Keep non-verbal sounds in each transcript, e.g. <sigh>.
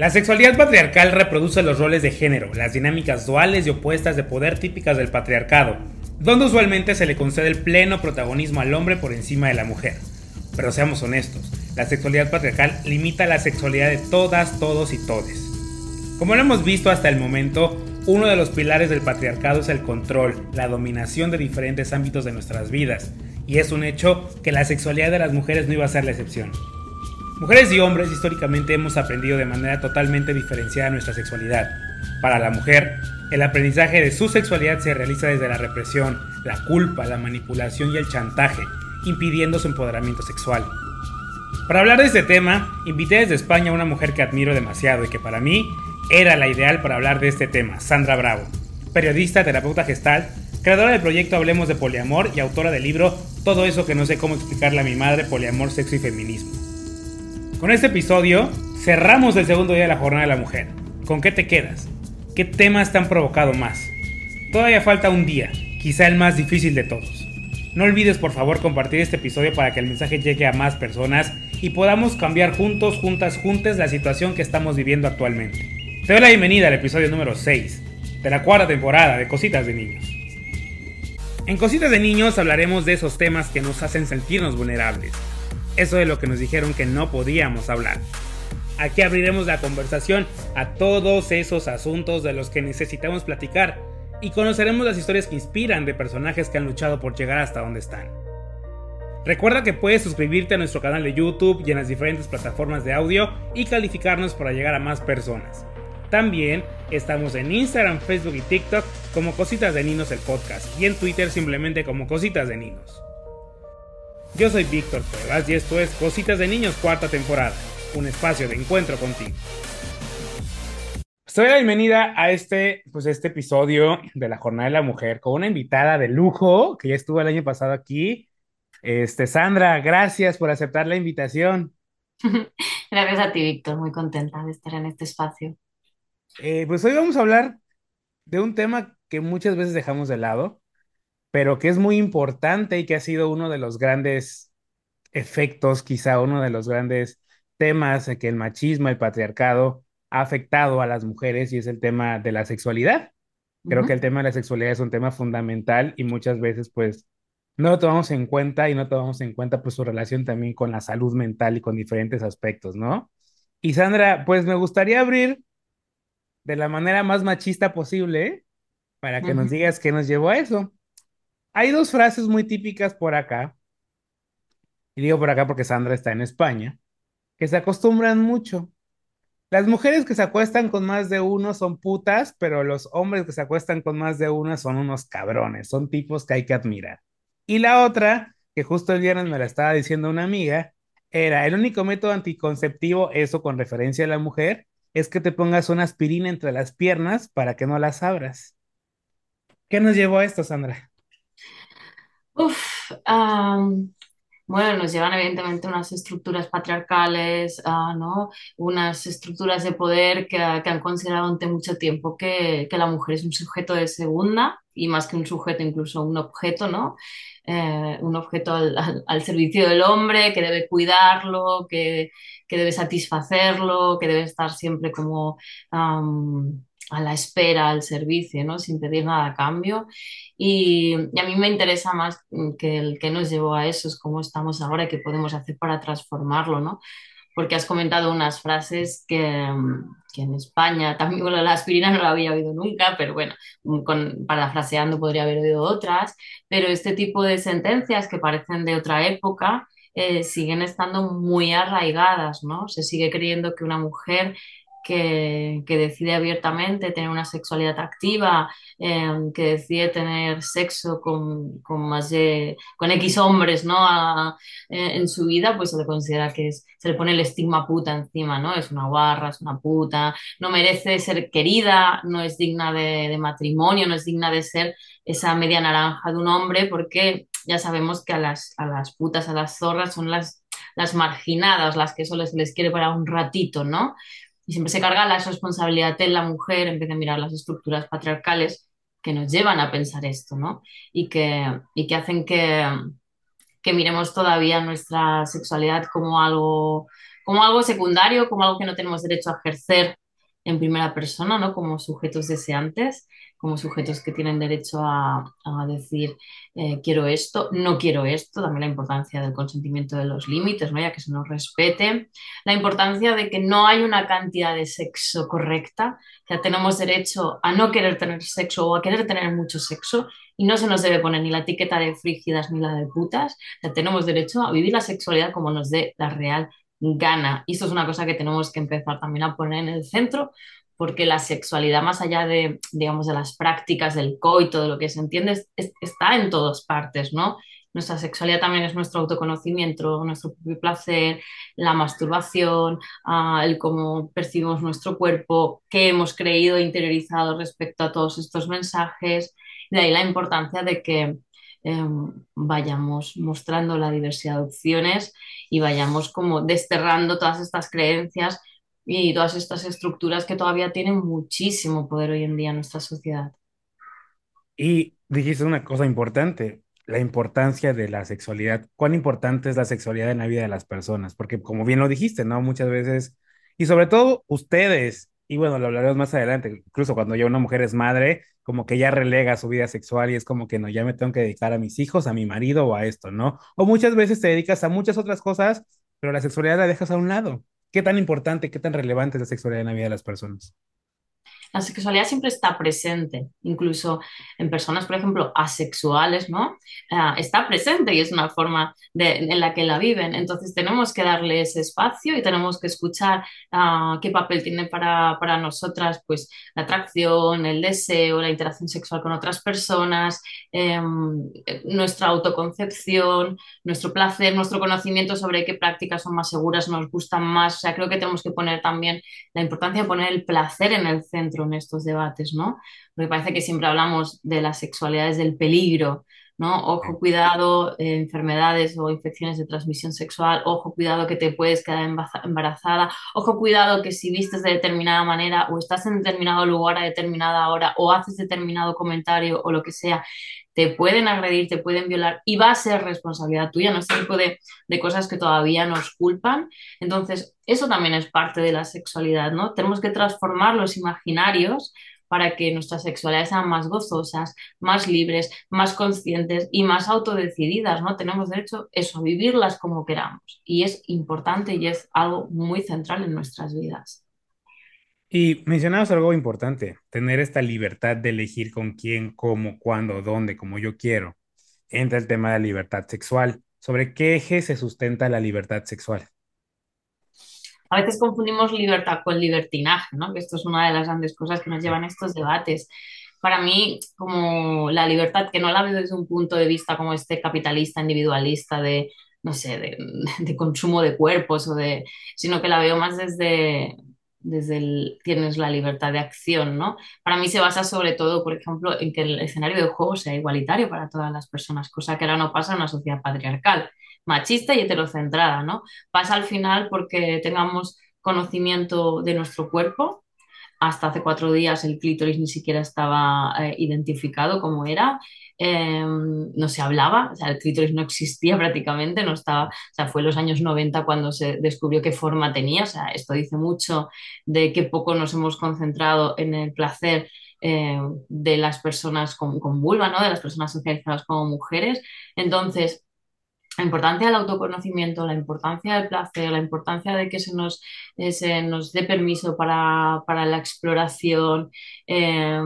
La sexualidad patriarcal reproduce los roles de género, las dinámicas duales y opuestas de poder típicas del patriarcado, donde usualmente se le concede el pleno protagonismo al hombre por encima de la mujer. Pero seamos honestos, la sexualidad patriarcal limita la sexualidad de todas, todos y todes. Como lo hemos visto hasta el momento, uno de los pilares del patriarcado es el control, la dominación de diferentes ámbitos de nuestras vidas, y es un hecho que la sexualidad de las mujeres no iba a ser la excepción. Mujeres y hombres históricamente hemos aprendido de manera totalmente diferenciada nuestra sexualidad. Para la mujer, el aprendizaje de su sexualidad se realiza desde la represión, la culpa, la manipulación y el chantaje, impidiendo su empoderamiento sexual. Para hablar de este tema, invité desde España a una mujer que admiro demasiado y que para mí era la ideal para hablar de este tema, Sandra Bravo, periodista, terapeuta gestal, creadora del proyecto Hablemos de Poliamor y autora del libro Todo eso que no sé cómo explicarle a mi madre, Poliamor, Sexo y Feminismo. Con este episodio cerramos el segundo día de la Jornada de la Mujer. ¿Con qué te quedas? ¿Qué temas te han provocado más? Todavía falta un día, quizá el más difícil de todos. No olvides por favor compartir este episodio para que el mensaje llegue a más personas y podamos cambiar juntos, juntas, juntes la situación que estamos viviendo actualmente. Te doy la bienvenida al episodio número 6 de la cuarta temporada de Cositas de Niños. En Cositas de Niños hablaremos de esos temas que nos hacen sentirnos vulnerables eso de lo que nos dijeron que no podíamos hablar. Aquí abriremos la conversación a todos esos asuntos de los que necesitamos platicar y conoceremos las historias que inspiran de personajes que han luchado por llegar hasta donde están. Recuerda que puedes suscribirte a nuestro canal de YouTube y en las diferentes plataformas de audio y calificarnos para llegar a más personas. También estamos en Instagram, Facebook y TikTok como Cositas de Ninos el podcast y en Twitter simplemente como Cositas de Ninos. Yo soy Víctor Cuevas y esto es Cositas de Niños cuarta temporada, un espacio de encuentro contigo. Estoy la bienvenida a este, pues este episodio de la Jornada de la Mujer con una invitada de lujo que ya estuvo el año pasado aquí. Este, Sandra, gracias por aceptar la invitación. <laughs> Gracias a ti, Víctor, muy contenta de estar en este espacio. Eh, pues hoy vamos a hablar de un tema que muchas veces dejamos de lado, pero que es muy importante y que ha sido uno de los grandes efectos, quizá uno de los grandes temas que el machismo, el patriarcado ha afectado a las mujeres y es el tema de la sexualidad. Creo que el tema de la sexualidad es un tema fundamental y muchas veces pues no lo tomamos en cuenta y no tomamos en cuenta pues su relación también con la salud mental y con diferentes aspectos, ¿no? Y Sandra, pues me gustaría abrir de la manera más machista posible para que nos digas qué nos llevó a eso. Hay dos frases muy típicas por acá, y digo por acá porque Sandra está en España, que se acostumbran mucho. Las mujeres que se acuestan con más de uno son putas, pero los hombres que se acuestan con más de uno son unos cabrones, son tipos que hay que admirar. Y la otra, que justo el viernes me la estaba diciendo una amiga, era el único método anticonceptivo, eso con referencia a la mujer, es que te pongas una aspirina entre las piernas para que no las abras. ¿Qué nos llevó a esto, Sandra? Uf, bueno, nos llevan evidentemente unas estructuras patriarcales, ah, ¿no? Unas estructuras de poder que, han considerado durante mucho tiempo que, la mujer es un sujeto de segunda y más que un sujeto, incluso un objeto, ¿no? Eh, un objeto al, servicio del hombre, que debe cuidarlo, que, debe satisfacerlo, que debe estar siempre como a la espera, al servicio, ¿no? Sin pedir nada a cambio. Y, a mí me interesa más que el que nos llevó a eso, es cómo estamos ahora y qué podemos hacer para transformarlo, ¿no? Porque has comentado unas frases que, que en España, también con la aspirina no la había oído nunca, pero bueno, con, parafraseando podría haber oído otras, pero este tipo de sentencias que parecen de otra época, eh, siguen estando muy arraigadas, ¿no? Se sigue creyendo que una mujer que, decide abiertamente tener una sexualidad activa, eh, que decide tener sexo con, con, más de, con X hombres, ¿no? Eh, en su vida, pues se le considera que se le pone el estigma puta encima, ¿no? Es una guarra, es una puta, no merece ser querida, no es digna de, de matrimonio, no es digna de ser esa media naranja de un hombre, porque ya sabemos que a las, a las putas, a las zorras son las, las marginadas, las que solo se les quiere para un ratito, ¿no? Y siempre se carga la responsabilidad en la mujer en vez de mirar las estructuras patriarcales que nos llevan a pensar esto, ¿no? Y que, y que hacen que, que miremos todavía nuestra sexualidad como algo, como algo secundario, como algo que no tenemos derecho a ejercer en primera persona, ¿no? Como sujetos deseantes como sujetos que tienen derecho a, decir eh, quiero esto, no quiero esto, también la importancia del consentimiento de los límites, ¿no? ya que se nos respete, la importancia de que no hay una cantidad de sexo correcta, que tenemos derecho a no querer tener sexo o a querer tener mucho sexo y no se nos debe poner ni la etiqueta de frígidas ni la de putas, o tenemos derecho a vivir la sexualidad como nos dé la real gana. Y esto es una cosa que tenemos que empezar también a poner en el centro porque la sexualidad, más allá de, digamos, de las prácticas del coito, de lo que se entiende, es, está en todas partes, ¿no? Nuestra sexualidad también es nuestro autoconocimiento, nuestro propio placer, la masturbación, uh, el cómo percibimos nuestro cuerpo, qué hemos creído e interiorizado respecto a todos estos mensajes. De ahí la importancia de que eh, vayamos mostrando la diversidad de opciones y vayamos como desterrando todas estas creencias y todas estas estructuras que todavía tienen muchísimo poder hoy en día en nuestra sociedad. Y dijiste una cosa importante, la importancia de la sexualidad. ¿Cuán importante es la sexualidad en la vida de las personas? Porque como bien lo dijiste, ¿no? Muchas veces, y sobre todo ustedes, y bueno, lo hablaremos más adelante, incluso cuando ya una mujer es madre, como que ya relega su vida sexual y es como que no, ya me tengo que dedicar a mis hijos, a mi marido o a esto, ¿no? O muchas veces te dedicas a muchas otras cosas, pero la sexualidad la dejas a un lado. ¿Qué tan importante, qué tan relevante es la sexualidad en la vida de las personas? La sexualidad siempre está presente, incluso en personas, por ejemplo, asexuales, ¿no? Uh, está presente y es una forma en la que la viven. Entonces tenemos que darle ese espacio y tenemos que escuchar uh, qué papel tiene para, para, nosotras, pues, la atracción, el deseo, la interacción sexual con otras personas, eh, nuestra autoconcepción, nuestro placer, nuestro conocimiento sobre qué prácticas son más seguras, nos gustan más. O sea, creo que tenemos que poner también la importancia de poner el placer en el centro en estos debates, ¿no? Porque parece que siempre hablamos de las sexualidades del peligro, ¿no? Ojo, cuidado, eh, enfermedades o infecciones de transmisión sexual, ojo, cuidado que te puedes quedar embarazada, ojo, cuidado que si vistes de determinada manera o estás en determinado lugar a determinada hora o haces determinado comentario o lo que sea, te pueden agredir, te pueden violar y va a ser responsabilidad tuya, no este tipo de, de, cosas que todavía nos culpan. Entonces, eso también es parte de la sexualidad, ¿no? Tenemos que transformar los imaginarios para que nuestras sexualidades sean más gozosas, más libres, más conscientes y más autodecididas, ¿no? Tenemos derecho eso, a vivirlas como queramos. Y es importante y es algo muy central en nuestras vidas. Y mencionabas algo importante, tener esta libertad de elegir con quién, cómo, cuándo, dónde, como yo quiero. Entra el tema de la libertad sexual. ¿Sobre qué eje se sustenta la libertad sexual? A veces confundimos libertad con libertinaje, ¿no? Que esto es una de las grandes cosas que nos llevan a estos debates. Para mí, como la libertad, que no la veo desde un punto de vista como este capitalista, individualista de, no sé, de, de consumo de cuerpos o de, sino que la veo más desde, desde el tienes la libertad de acción, ¿no? Para mí se basa sobre todo, por ejemplo, en que el escenario de juego sea igualitario para todas las personas, cosa que ahora no pasa en una sociedad patriarcal, machista y heterocentrada, ¿no? Pasa al final porque tengamos conocimiento de nuestro cuerpo, hasta hace cuatro días el clítoris ni siquiera estaba eh, identificado como era, eh, no se hablaba, o sea, el clítoris no existía <laughs> prácticamente, no estaba, o sea, fue en los años 90 cuando se descubrió qué forma tenía, o sea, esto dice mucho de que poco nos hemos concentrado en el placer eh, de las personas con, con vulva, ¿no? De las personas socializadas como mujeres. Entonces, la importancia del autoconocimiento, la importancia del placer, la importancia de que se nos, eh, se nos dé permiso para, para la exploración, eh,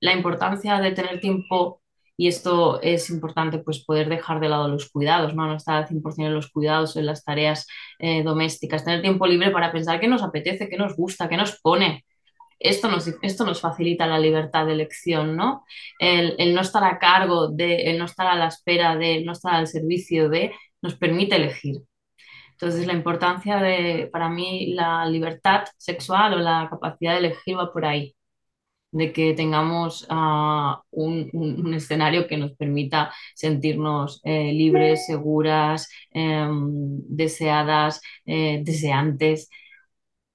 la importancia de tener tiempo y esto es importante, pues poder dejar de lado los cuidados, ¿no? No estar al 100% en los cuidados, en las tareas eh, domésticas, tener tiempo libre para pensar qué nos apetece, qué nos gusta, qué nos pone. Esto nos, esto nos facilita la libertad de elección, ¿no? El, el no estar a cargo de, el no estar a la espera de, el no estar al servicio de, nos permite elegir. Entonces, la importancia de, para mí, la libertad sexual o la capacidad de elegir va por ahí de que tengamos uh, un, un, escenario que nos permita sentirnos eh, libres, seguras, eh, deseadas, deseantes,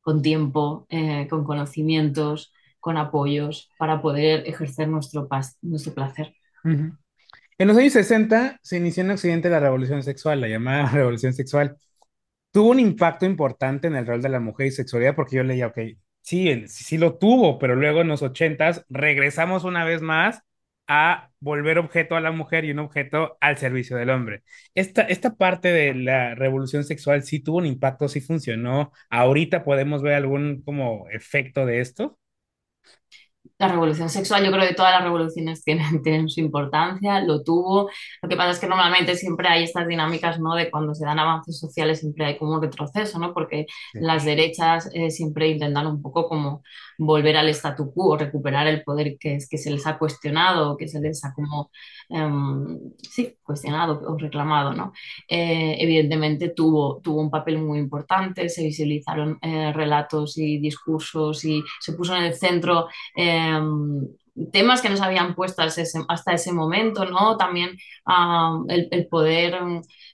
con tiempo, eh, con conocimientos, con apoyos, para poder ejercer nuestro, nuestro placer. En los años 60 se inició en Occidente la revolución sexual, la llamada <laughs> revolución sexual. Tuvo un impacto importante en el rol de la mujer y sexualidad porque yo leía, ok, sí, sí lo tuvo, pero luego en los ochentas regresamos una vez más a volver objeto a la mujer y un objeto al servicio del hombre. Esta, esta parte de la revolución sexual sí tuvo un impacto, sí funcionó. Ahorita podemos ver algún como efecto de esto la revolución sexual, yo creo que todas las revoluciones tienen, <laughs> tienen, su importancia, lo tuvo. Lo que pasa es que normalmente siempre hay estas dinámicas, ¿no? De cuando se dan avances sociales siempre hay como un retroceso, ¿no? Porque sí. las derechas eh, siempre intentan un poco como volver al statu quo, recuperar el poder que, que se les ha cuestionado, que se les ha como, um, sí, cuestionado o reclamado, ¿no? Eh, evidentemente tuvo, tuvo un papel muy importante, se visibilizaron eh, relatos y discursos y se puso en el centro Em, temas que nos habían puesto hasta ese, momento, ¿no? También el, poder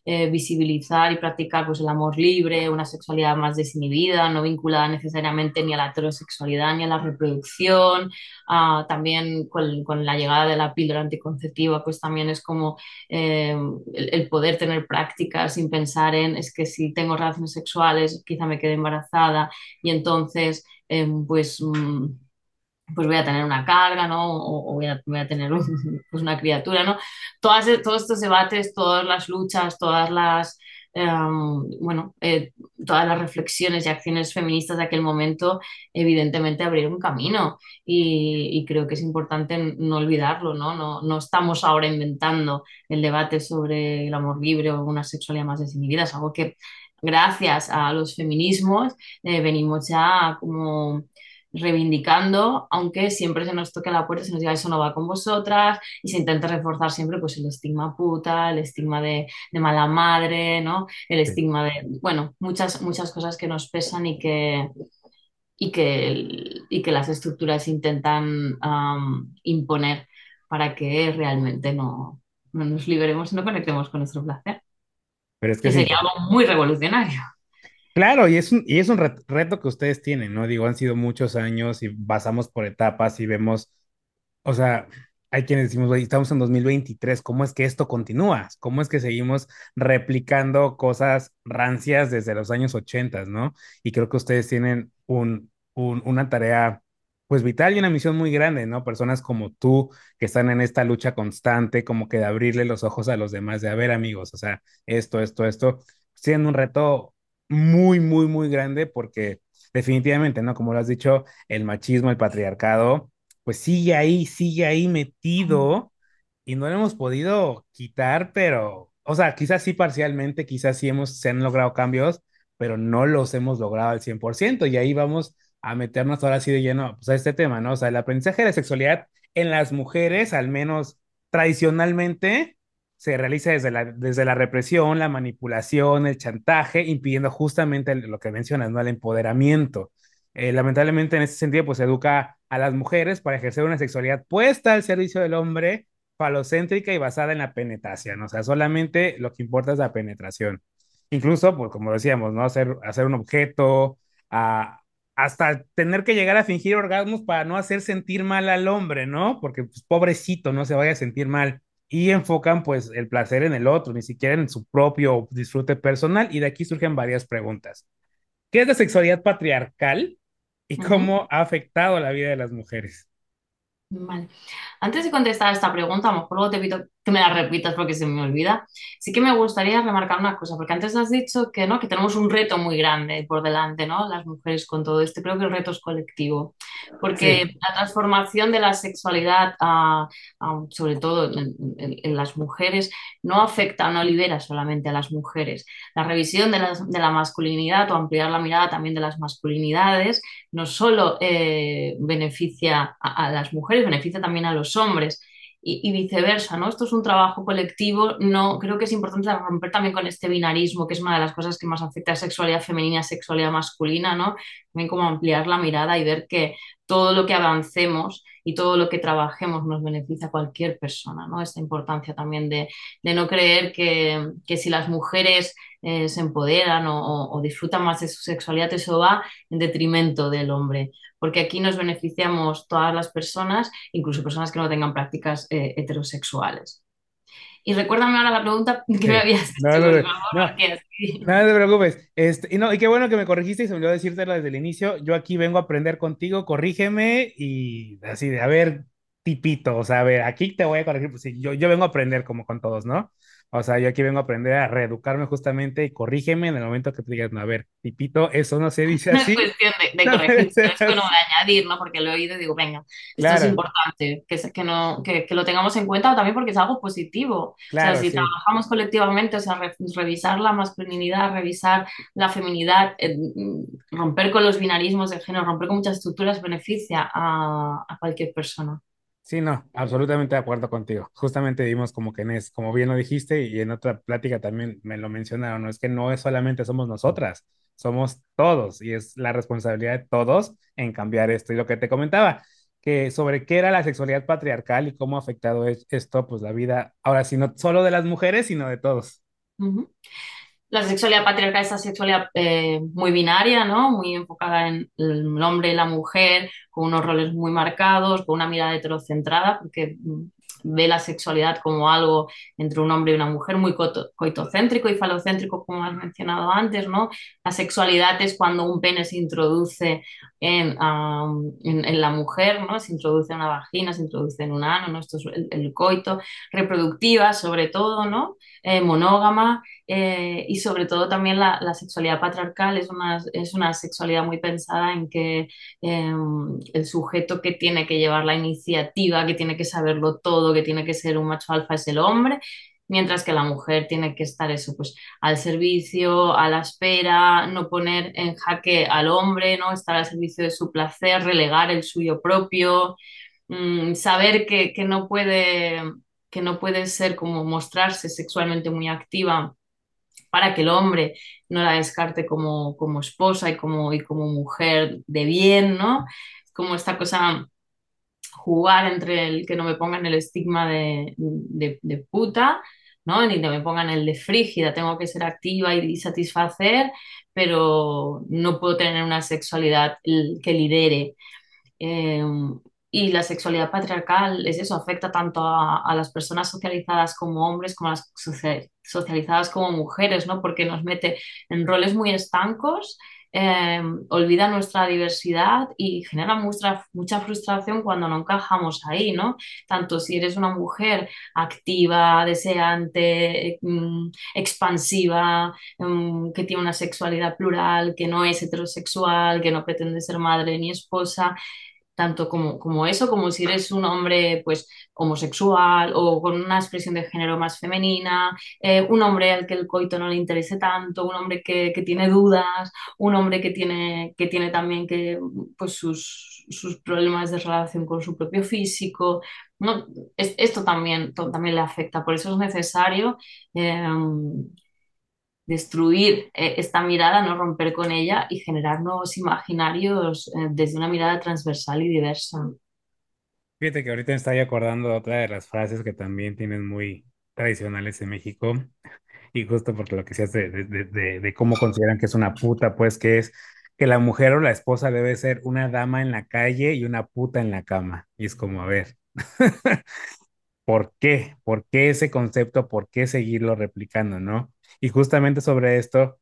eh, visibilizar y practicar pues, el amor libre, una sexualidad más desinhibida, no vinculada necesariamente ni a la heterosexualidad ni a la reproducción. Uh, también con, la llegada de la píldora anticonceptiva, pues también es como eh, el, poder tener prácticas sin pensar en es que si tengo relaciones sexuales quizá me quede embarazada y entonces eh, pues... Um, pues voy a tener una carga, ¿no? O, voy, a, voy, a, tener <laughs> pues una criatura, ¿no? Todas, todos estos debates, todas las luchas, todas las, um, bueno, eh, todas las reflexiones y acciones feministas de aquel momento, evidentemente abrieron camino y, y, creo que es importante no olvidarlo, ¿no? ¿no? No estamos ahora inventando el debate sobre el amor libre o una sexualidad más desinhibida, es algo que gracias a los feminismos eh, venimos ya como reivindicando, aunque siempre se nos toque la puerta y se nos diga eso no va con vosotras y se intenta reforzar siempre pues el estigma puta, el estigma de, de mala madre, ¿no? El estigma de, bueno, muchas, muchas cosas que nos pesan y que, y que, y que las estructuras intentan um, imponer para que realmente no, no, nos liberemos y no conectemos con nuestro placer. Pero es que, que sería algo muy revolucionario. Claro, y es un, y es un reto que ustedes tienen, ¿no? Digo, han sido muchos años y pasamos por etapas y vemos, o sea, hay quienes decimos, estamos en 2023, ¿cómo es que esto continúa? ¿Cómo es que seguimos replicando cosas rancias desde los años 80, ¿no? Y creo que ustedes tienen un, un, una tarea, pues vital y una misión muy grande, ¿no? Personas como tú que están en esta lucha constante, como que de abrirle los ojos a los demás, de, a ver, amigos, o sea, esto, esto, esto, siendo un reto muy, muy, muy grande porque definitivamente, ¿no? Como lo has dicho, el machismo, el patriarcado, pues sigue ahí, sigue ahí metido y no lo hemos podido quitar, pero, o sea, quizás sí parcialmente, quizás sí hemos, se han logrado cambios, pero no los hemos logrado al 100% y ahí vamos a meternos ahora sí de lleno pues, a este tema, ¿no? O sea, el aprendizaje de la sexualidad en las mujeres, al menos tradicionalmente, se realiza desde la, desde la represión, la manipulación, el chantaje, impidiendo justamente lo que mencionas, ¿no? El empoderamiento. Eh, lamentablemente, en ese sentido, pues educa a las mujeres para ejercer una sexualidad puesta al servicio del hombre, falocéntrica y basada en la penetración. O sea, solamente lo que importa es la penetración. Incluso, pues como decíamos, ¿no? Hacer, hacer un objeto, hasta tener que llegar a fingir orgasmos para no hacer sentir mal al hombre, ¿no? Porque, pues, pobrecito, no se vaya a sentir mal y enfocan pues el placer en el otro, ni siquiera en su propio disfrute personal y de aquí surgen varias preguntas. ¿Qué es la sexualidad patriarcal y cómo uh -huh. ha afectado la vida de las mujeres? Vale. Antes de contestar esta pregunta, a lo mejor luego te pido que me la repitas porque se me olvida. Sí que me gustaría remarcar una cosa, porque antes has dicho que, ¿no? que tenemos un reto muy grande por delante, ¿no? Las mujeres con todo esto. Creo que el reto es colectivo, porque Sí, la transformación de la sexualidad, a- a- sobre todo en, en- en las mujeres, no afecta, no libera solamente a las mujeres. La revisión de la masculinidad o ampliar la mirada también de las masculinidades no solo eh, beneficia a, a, las mujeres, beneficia también a los hombres y, y, viceversa, ¿no? Esto es un trabajo colectivo, no, creo que es importante romper también con este binarismo, que es una de las cosas que más afecta a sexualidad femenina, sexualidad masculina, ¿no? También como ampliar la mirada y ver que todo lo que avancemos y todo lo que trabajemos nos beneficia a cualquier persona, ¿no? Esta importancia también de, de no creer que, que si las mujeres eh, se empoderan o, o, disfrutan más de su sexualidad, eso va en detrimento del hombre, porque aquí nos beneficiamos todas las personas, incluso personas que no tengan prácticas eh, heterosexuales. Y recuérdame ahora la pregunta que me sí. habías No, hecho, no, por no, favor, no, así... no te preocupes. Este, y no, y qué bueno que me corregiste y se me olvidó decírtelo desde el inicio. Yo aquí vengo a aprender contigo, corrígeme y así de, a ver, tipito, o sea, a ver, aquí te voy a corregir, pues sí, yo, yo vengo a aprender como con todos, ¿no? O sea, yo aquí vengo a aprender a reeducarme justamente y corrígeme en el momento que te digas, no, a ver, tipito, eso no se <laughs> dice No es así. cuestión de, de <laughs> No corregir, es así. de añadir, ¿no? Porque lo he oído y digo, venga, esto es Claro, importante, que, no, que, que lo tengamos en cuenta también porque es algo positivo. O sea, claro, si sí. trabajamos colectivamente, o sea, re- revisar la masculinidad, revisar la feminidad, eh, romper con los binarismos de género, romper con muchas estructuras, beneficia a, a cualquier persona. Sí, no, absolutamente de acuerdo contigo. Justamente vimos como que en es, como bien lo dijiste y en otra plática también me lo mencionaron, no es que no es solamente somos nosotras, somos todos y es la responsabilidad de todos en cambiar esto. Y lo que te comentaba, que sobre qué era la sexualidad patriarcal y cómo ha afectado es- esto, pues la vida, ahora sí, no solo de las mujeres, sino de todos. Ujú. La sexualidad patriarcal es esa sexualidad eh, muy binaria, ¿no? Muy enfocada en el hombre y la mujer, con unos roles muy marcados, con una mirada heterocentrada, porque mm, ve la sexualidad como algo entre un hombre y una mujer, muy coito- coitocéntrico y falocéntrico, como has mencionado antes, ¿no? La sexualidad es cuando un pene se introduce en, en la mujer, ¿no? Se introduce en una vagina, se introduce en un ano, ¿no? Esto es el, el coito, reproductiva sobre todo, ¿no? Eh, monógama eh, y sobre todo también la, sexualidad patriarcal es una, es una sexualidad muy pensada en que eh, el sujeto que tiene que llevar la iniciativa, que tiene que saberlo todo, que tiene que ser un macho alfa es el hombre, mientras que la mujer tiene que estar eso, pues al servicio, a la espera, no poner en jaque al hombre, ¿no? Estar al servicio de su placer, relegar el suyo propio, mm, saber que, que no puede que no puede ser como mostrarse sexualmente muy activa para que el hombre no la descarte como, como esposa y como, y como mujer de bien, ¿no? Como esta cosa, jugar entre el que no me pongan el estigma de, puta, ¿no? Ni que me pongan el de frígida, tengo que ser activa y satisfacer, pero no puedo tener una sexualidad que lidere. Eh, y la sexualidad patriarcal es eso, afecta tanto a, las personas socializadas como hombres como a las socia- socializadas como mujeres, ¿no? Porque nos mete en roles muy estancos, eh, olvida nuestra diversidad y genera mucha, mucha frustración cuando no encajamos ahí, ¿no? Tanto si eres una mujer activa, deseante, mm, expansiva, mm, que tiene una sexualidad plural, que no es heterosexual, que no pretende ser madre ni esposa tanto como, como eso, como si eres un hombre pues homosexual o con una expresión de género más femenina, eh, un hombre al que el coito no le interese tanto, un hombre que, que tiene dudas, un hombre que tiene, que tiene también que, pues, sus, sus problemas de relación con su propio físico. ¿no? Es- esto también, también le afecta, por eso es necesario eh, destruir eh, esta mirada, no romper con ella y generar nuevos imaginarios eh, desde una mirada transversal y diversa. Fíjate que ahorita me estoy acordando de otra de las frases que también tienen muy tradicionales en México, y justo porque lo que decías de, de, de, de- de cómo consideran que es una puta, pues que es que la mujer o la esposa debe ser una dama en la calle y una puta en la cama. Y es como, a ver, <laughs> ¿por qué? ¿Por qué ese concepto? ¿Por qué seguirlo replicando, no? Y justamente sobre esto,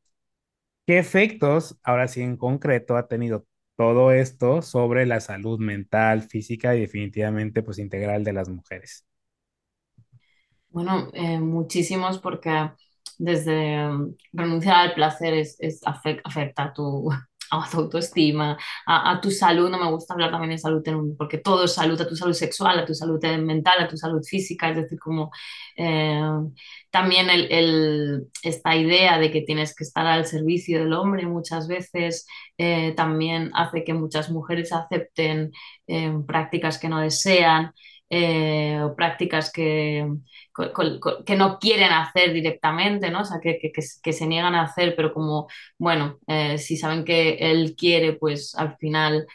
¿qué efectos, ahora sí en concreto, ha tenido todo esto sobre la salud mental, física y definitivamente pues integral de las mujeres. Bueno, eh, muchísimos porque desde um, renunciar al placer es, es tu, a tu autoestima, a, tu salud. No me gusta hablar también de salud porque todo es salud, a tu salud sexual, a tu salud mental, a tu salud física. Es decir, como eh, también esta idea de que tienes que estar al servicio del hombre muchas veces eh, también hace que muchas mujeres acepten eh, prácticas que no desean. Eh, o prácticas que, que no quieren hacer directamente, ¿no? O sea, que, que, se niegan a hacer, pero como, bueno, eh, si saben que él quiere, pues al final,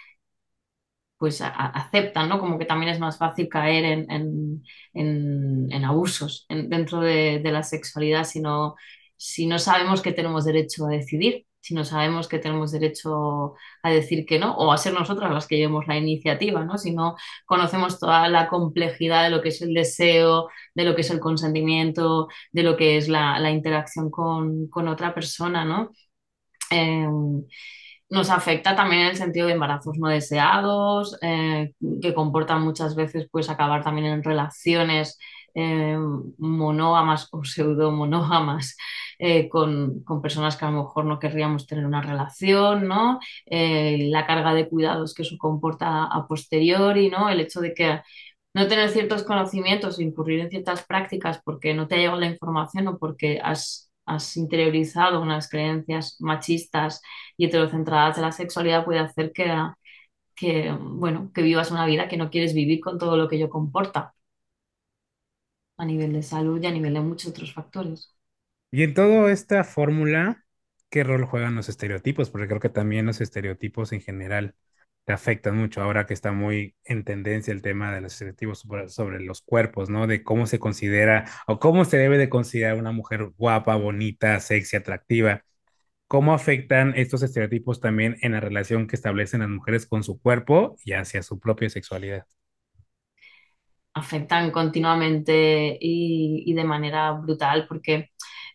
pues aceptan, ¿no? Como que también es más fácil caer en, en, en- en abusos en- dentro de, de la sexualidad si no, si no sabemos que tenemos derecho a decidir. Si no sabemos que tenemos derecho a decir que no, o a ser nosotras las que llevemos la iniciativa, ¿no? Si no conocemos toda la complejidad de lo que es el deseo, de lo que es el consentimiento, de lo que es la, la interacción con, con otra persona, ¿no? Eh, nos afecta también el sentido de embarazos no deseados, eh, que comportan muchas veces pues acabar también en relaciones eh, monógamas o pseudo-monógamas eh, con, con personas que a lo mejor no querríamos tener una relación, ¿no? Eh, la carga de cuidados que eso comporta a posteriori, ¿no? El hecho de que no tener ciertos conocimientos, incurrir en ciertas prácticas porque no te ha llegado la información o porque has, has interiorizado unas creencias machistas y heterocentradas de la sexualidad puede hacer que, que, bueno, que vivas una vida que no quieres vivir con todo lo que ello comporta a nivel de salud y a nivel de muchos otros factores. Y en toda esta fórmula, ¿qué rol juegan los estereotipos? Porque creo que también los estereotipos en general te afectan mucho ahora que está muy en tendencia el tema de los estereotipos sobre, los cuerpos, ¿no? De cómo se considera o cómo se debe de considerar una mujer guapa, bonita, sexy, atractiva. ¿Cómo afectan estos estereotipos también en la relación que establecen las mujeres con su cuerpo y hacia su propia sexualidad? Afectan continuamente y, de manera brutal porque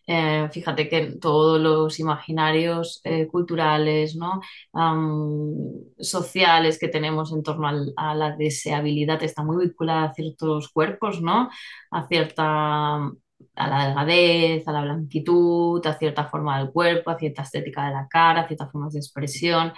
eh, fíjate que todos los imaginarios eh, culturales, ¿no? Sociales que tenemos en torno a la deseabilidad está muy vinculada a ciertos cuerpos, ¿no? A cierta, a la delgadez, a la blanquitud, a cierta forma del cuerpo, a cierta estética de la cara, a ciertas formas de expresión.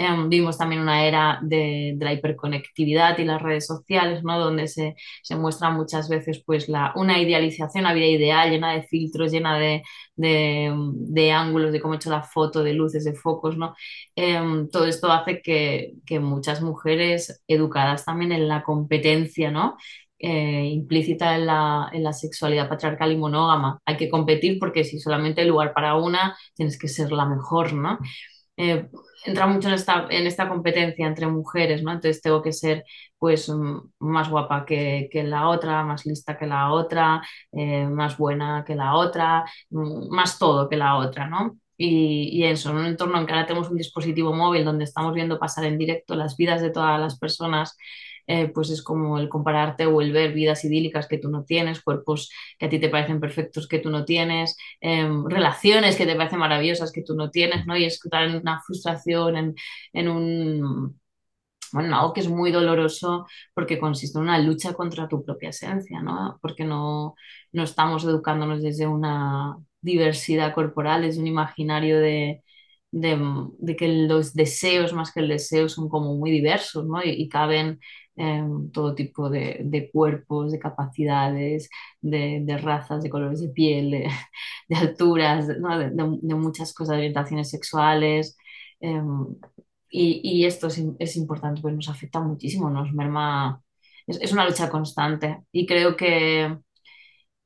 Em, vimos también una era de, de la hiperconectividad y las redes sociales, ¿no? Donde se, se muestra muchas veces pues la, una idealización, una vida ideal llena de filtros, llena de, de, de ángulos, de cómo he hecho la foto, de luces, de focos, ¿no? Em, todo esto hace que, que muchas mujeres educadas también en la competencia, ¿no? eh, implícita en la, en la sexualidad patriarcal y monógama. Hay que competir porque si solamente hay lugar para una, tienes que ser la mejor, ¿no? Eh, entra mucho en esta, en esta competencia entre mujeres, ¿no? Entonces tengo que ser pues mm, más guapa que, que la otra, más lista que la otra, eh, más buena que la otra, mm, más todo que la otra, ¿no? Y, y en un entorno en que ahora tenemos un dispositivo móvil donde estamos viendo pasar en directo las vidas de todas las personas eh, pues es como el compararte o el ver vidas idílicas que tú no tienes, cuerpos que a ti te parecen perfectos que tú no tienes, eh, relaciones que te parecen maravillosas que tú no tienes, ¿no? Y estar en una frustración, en, en un... Bueno, algo que es muy doloroso porque consiste en una lucha contra tu propia esencia, ¿no? Porque no, no estamos educándonos desde una diversidad corporal, desde un imaginario de, de, que los deseos más que el deseo son como muy diversos, ¿no? Y caben eh, todo tipo de, de cuerpos, de capacidades, de, de razas, de colores de piel, de, <laughs> de alturas, ¿no? de, muchas cosas, de orientaciones sexuales. eh, y, y esto es, es importante, pues nos afecta muchísimo, nos merma. Es, es una lucha constante y creo que,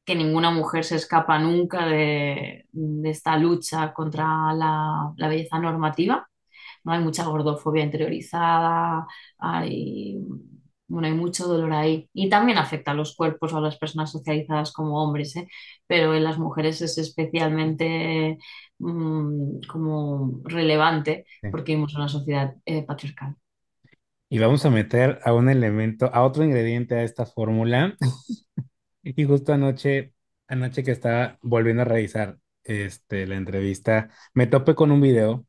que ninguna mujer se escapa nunca de, de esta lucha contra la, la belleza normativa ¿no? Hay mucha gordofobia interiorizada, hay, bueno, hay mucho dolor ahí. Y también afecta a los cuerpos o a las personas socializadas como hombres, ¿eh? Pero en las mujeres es especialmente mm, como relevante Sí. porque vivimos en una sociedad eh, patriarcal. Y vamos a meter a un elemento, a otro ingrediente a esta fórmula. <laughs> Y justo anoche, anoche que estaba volviendo a revisar este, la entrevista, me topé con un video,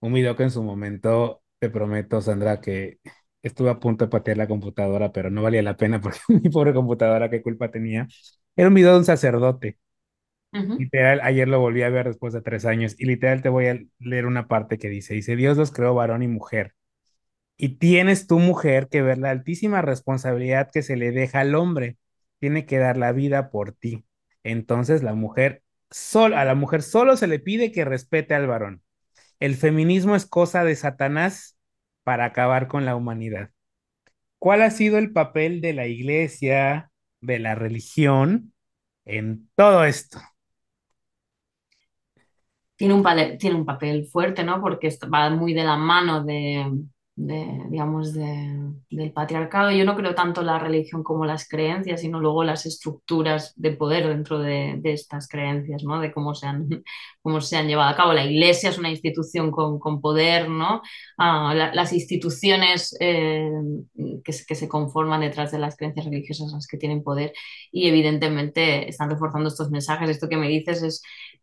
un video que en su momento te prometo, Sandra, que estuve a punto de patear la computadora, pero no valía la pena porque <laughs> mi pobre computadora, qué culpa tenía. Era un video de un sacerdote. Ujú. Literal, ayer lo volví a ver después de tres años y literal te voy a leer una parte que dice, dice, Dios los creó varón y mujer. Y tienes tu mujer que ver la altísima responsabilidad que se le deja al hombre. Tiene que dar la vida por ti. Entonces la mujer, a la mujer solo se le pide que respete al varón. El feminismo es cosa de Satanás para acabar con la humanidad. ¿Cuál ha sido el papel de la iglesia, de la religión en todo esto? tiene un, tiene un papel fuerte, ¿no? Porque va muy de la mano de, de, digamos, de- del patriarcado. Yo no creo tanto la religión como las creencias, sino luego las estructuras de poder dentro de, de estas creencias, ¿no? De cómo se han, <laughs> cómo se han llevado a cabo. La iglesia es una institución con, con poder, ¿no? Ah, la- las instituciones eh, que, que se conforman detrás de las creencias religiosas, las que tienen poder, y evidentemente están reforzando estos mensajes. Esto que me dices es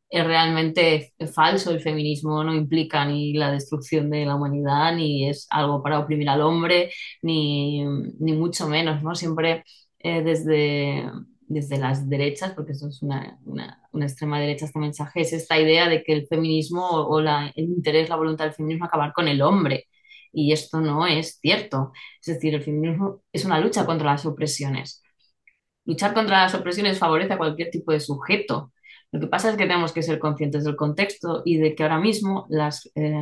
es realmente falso. El feminismo no implica ni la destrucción de la humanidad, ni es algo para oprimir al hombre, ni, ni mucho menos, ¿no? Siempre eh, desde, desde las derechas, porque eso es una, una, una, extrema derecha este mensaje, es esta idea de que el feminismo o, la, el interés, la voluntad del feminismo acabar con el hombre. Y esto no es cierto. Es decir, el feminismo es una lucha contra las opresiones luchar contra las opresiones favorece a cualquier tipo de sujeto. Lo que pasa es que tenemos que ser conscientes del contexto y de que ahora mismo las, eh,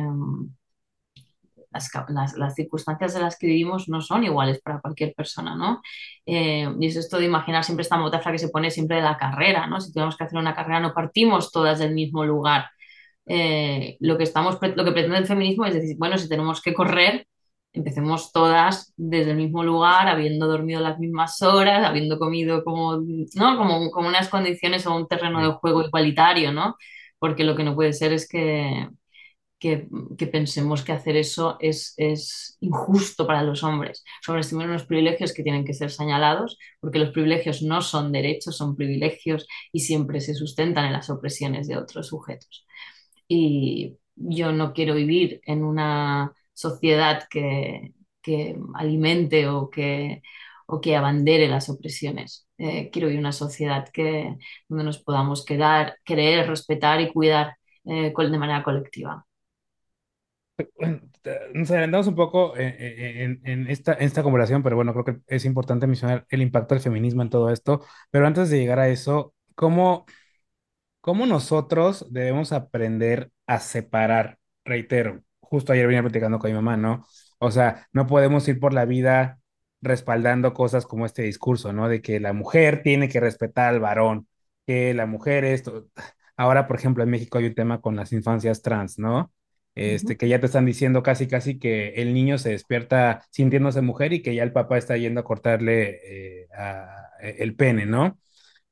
las, las, las, circunstancias de las que vivimos no son iguales para cualquier persona, ¿no? Eh, y es esto de imaginar siempre esta metáfora que se pone siempre de la carrera, ¿no? Si tenemos que hacer una carrera, no partimos todas del mismo lugar. Eh, lo, que estamos, lo que pretende el feminismo es decir, bueno, si tenemos que correr, empecemos todas desde el mismo lugar, habiendo dormido las mismas horas, habiendo comido como, ¿no? como, como unas condiciones o un terreno de Sí. juego igualitario, ¿no? Porque lo que no puede ser es que, que, que pensemos que hacer eso es, es, injusto para los hombres. Tienen unos privilegios que tienen que ser señalados, porque los privilegios no son derechos, son privilegios y siempre se sustentan en las opresiones de otros sujetos. Y yo no quiero vivir en una sociedad que, que alimente o que, o que abandere las opresiones. Eh, quiero vivir en una sociedad que, donde nos podamos quedar, querer, respetar y cuidar eh, de manera colectiva. Nos adelantamos un poco eh, eh, en, en esta, esta conversación, pero bueno, creo que es importante mencionar el impacto del feminismo en todo esto. Pero antes de llegar a eso, ¿cómo, cómo nosotros debemos aprender a separar? Reitero, justo ayer venía platicando con mi mamá, ¿no? O sea, no podemos ir por la vida respaldando cosas como este discurso, ¿no? De que la mujer tiene que respetar al varón, que la mujer esto. Ahora, por ejemplo, en México hay un tema con las infancias trans, ¿no? Este, Ujú. que ya te están diciendo casi, casi que el niño se despierta sintiéndose mujer y que ya el papá está yendo a cortarle eh, a- el pene, ¿no?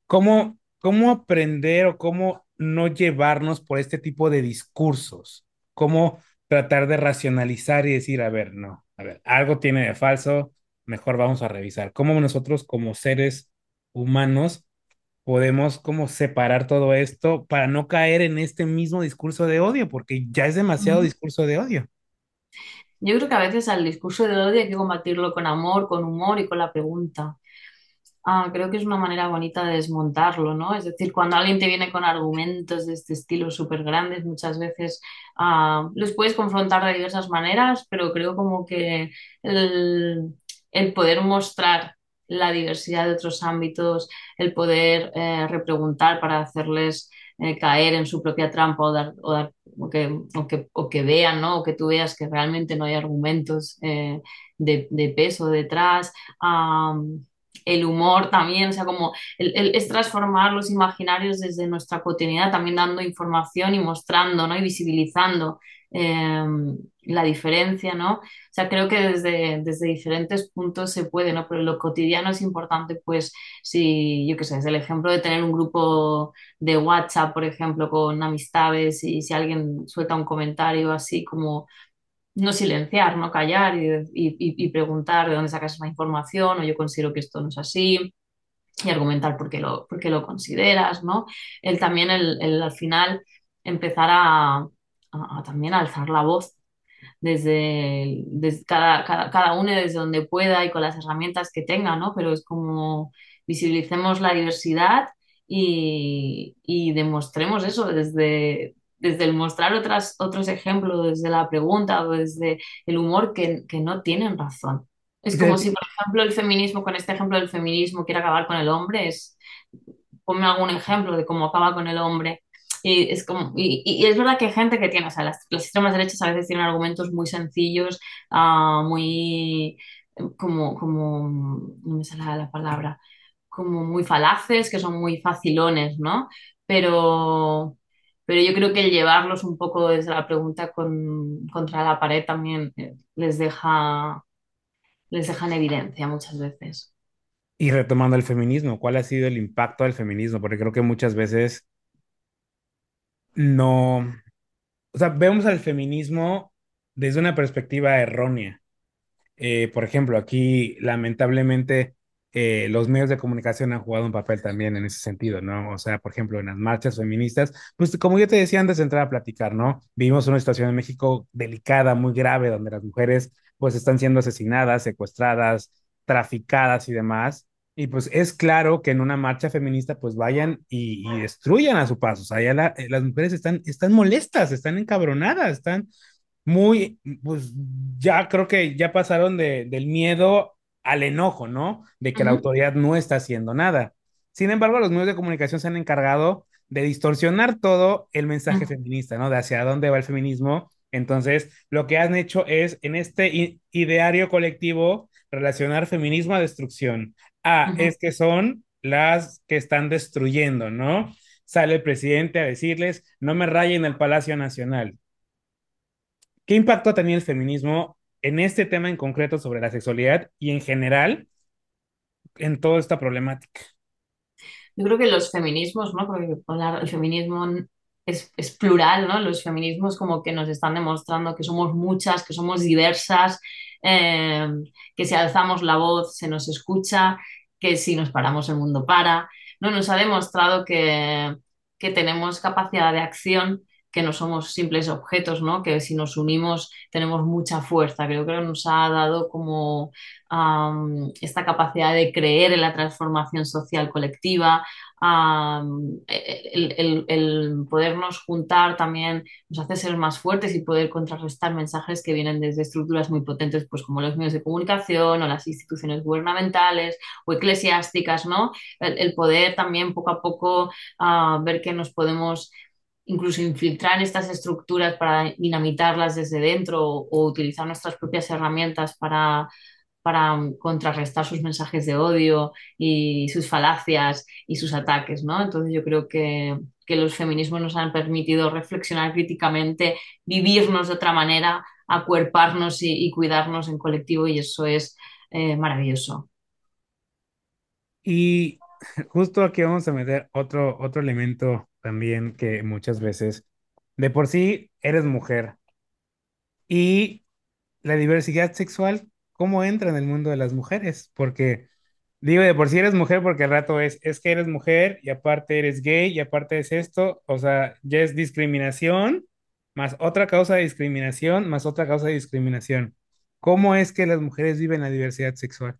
¿Cómo, cómo aprender o cómo no llevarnos por este tipo de discursos? ¿Cómo tratar de racionalizar y decir, a ver, no, a ver, algo tiene de falso, mejor vamos a revisar? ¿Cómo nosotros como seres humanos podemos como separar todo esto para no caer en este mismo discurso de odio? Porque ya es demasiado discurso de odio. Yo creo que a veces al discurso de odio hay que combatirlo con amor, con humor y con la pregunta. Ah, creo que es una manera bonita de desmontarlo, ¿no? Es decir, cuando alguien te viene con argumentos de este estilo súper grandes, muchas veces ah, los puedes confrontar de diversas maneras, pero creo como que el, el poder mostrar la diversidad de otros ámbitos, el poder eh, repreguntar para hacerles eh, caer en su propia trampa o, dar, o, dar, o, que, o, que, o, que, vean, ¿no? O que tú veas que realmente no hay argumentos eh, de, de, peso detrás. El humor también, o sea, como el, el, es transformar los imaginarios desde nuestra cotidianidad, también dando información y mostrando, ¿no? Y visibilizando eh, la diferencia, ¿no? O sea, creo que desde, desde diferentes puntos se puede, ¿no? Pero lo cotidiano es importante, pues, si, yo qué sé, es el ejemplo de tener un grupo de WhatsApp, por ejemplo, con amistades y si alguien suelta un comentario así como no silenciar, no callar y, y, preguntar de dónde sacas esa información o yo considero que esto no es así y argumentar por qué lo, por qué lo consideras, ¿no? El también el, al final empezar a también alzar la voz desde, desde cada, cada, cada uno desde donde pueda y con las herramientas que tenga, ¿no? Pero es como visibilicemos la diversidad y, y demostremos eso desde, desde el mostrar otras, otros ejemplos, desde la pregunta o desde el humor que, que no tienen razón. Es como si, por ejemplo, el feminismo, con este ejemplo del feminismo, quiere acabar con el hombre, es, ponme algún ejemplo de cómo acaba con el hombre. Y es, como, y, y es verdad que hay gente que tiene, o sea, las, las extremas derechas a veces tienen argumentos muy sencillos, uh, muy, como, como, no me sale la palabra, como muy falaces, que son muy facilones, ¿no? Pero, pero yo creo que llevarlos un poco desde la pregunta con, contra la pared también eh, les deja, les deja en evidencia muchas veces. Y retomando el feminismo, ¿cuál ha sido el impacto del feminismo? Porque creo que muchas veces no, o sea, vemos al feminismo desde una perspectiva errónea. Eh, por ejemplo, aquí lamentablemente eh, los medios de comunicación han jugado un papel también en ese sentido, ¿no? O sea, por ejemplo, en las marchas feministas, pues como yo te decía antes de entrar a platicar, ¿no? Vivimos una situación en México delicada, muy grave, donde las mujeres pues están siendo asesinadas, secuestradas, traficadas y demás. Y pues es claro que en una marcha feminista pues vayan y, destruyan a su paso. O sea, ya la, las mujeres están, están molestas, están encabronadas, están muy, pues ya creo que ya pasaron de, del miedo al enojo, ¿no? De que la autoridad no está haciendo nada. Sin embargo, los medios de comunicación se han encargado de distorsionar todo el mensaje feminista, ¿no? De hacia dónde va el feminismo. Entonces, lo que han hecho es, en este ideario colectivo, relacionar feminismo a destrucción. Ah, es que son las que están destruyendo, ¿no? Sale el presidente a decirles, no me rayen el Palacio Nacional. ¿Qué impacto ha tenido el feminismo en este tema en concreto sobre la sexualidad y en general en toda esta problemática? Yo creo que los feminismos, ¿no? Porque el feminismo es, es, plural, ¿no? Los feminismos como que nos están demostrando que somos muchas, que somos diversas, eh, que si alzamos la voz se nos escucha, que si nos paramos el mundo para. ¿no? Nos ha demostrado que, que tenemos capacidad de acción que no somos simples objetos, ¿no? que si nos unimos tenemos mucha fuerza. Creo que nos ha dado como esta capacidad de creer en la transformación social colectiva, um, el, el, podernos juntar también nos hace ser más fuertes y poder contrarrestar mensajes que vienen desde estructuras muy potentes, pues como los medios de comunicación o las instituciones gubernamentales o eclesiásticas, ¿no? El, poder también poco a poco uh, ver que nos podemos incluso infiltrar estas estructuras para dinamitarlas desde dentro o, utilizar nuestras propias herramientas para, para contrarrestar sus mensajes de odio y sus falacias y sus ataques, ¿no? Entonces yo creo que, que los feminismos nos han permitido reflexionar críticamente, vivirnos de otra manera, acuerparnos y, y cuidarnos en colectivo y eso es eh, maravilloso. Y justo aquí vamos a meter otro, otro elemento también que muchas veces, de por sí eres mujer y la diversidad sexual, ¿cómo entra en el mundo de las mujeres? Porque digo, de por sí eres mujer porque el rato es, es que eres mujer y aparte eres gay y aparte es esto, o sea, ya es discriminación, más otra causa de discriminación, más otra causa de discriminación. ¿Cómo es que las mujeres viven la diversidad sexual?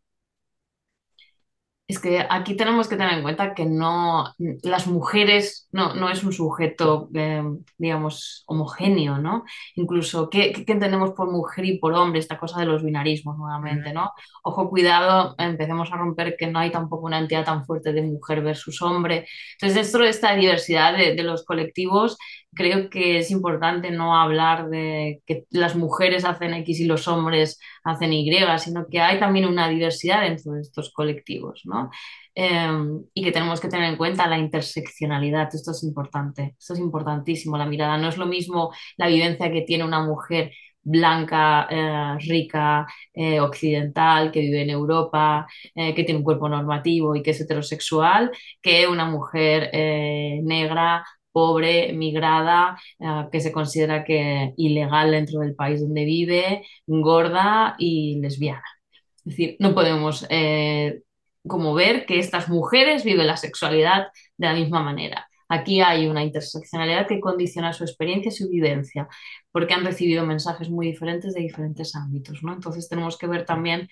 Es que aquí tenemos que tener en cuenta que no, las mujeres no, no es un sujeto, eh, digamos, homogéneo, ¿no? Incluso, ¿qué, ¿qué, entendemos por mujer y por hombre? Esta cosa de los binarismos nuevamente, ¿no? Ojo, cuidado, empecemos a romper que no hay tampoco una entidad tan fuerte de mujer versus hombre. Entonces, dentro de esta diversidad de, de los colectivos, creo que es importante no hablar de que las mujeres hacen X y los hombres hacen Y, sino que hay también una diversidad dentro de estos colectivos, ¿no? Eh, y que tenemos que tener en cuenta la interseccionalidad. Esto es importante, esto es importantísimo, la mirada. No es lo mismo la vivencia que tiene una mujer blanca, eh, rica, eh, occidental, que vive en Europa, eh, que tiene un cuerpo normativo y que es heterosexual, que una mujer negra, pobre, migrada, uh, que se considera que ilegal dentro del país donde vive, gorda y lesbiana. Es decir, no podemos eh, como ver que estas mujeres viven la sexualidad de la misma manera. Aquí hay una interseccionalidad que condiciona su experiencia y su vivencia, porque han recibido mensajes muy diferentes de diferentes ámbitos, ¿no? Entonces tenemos que ver también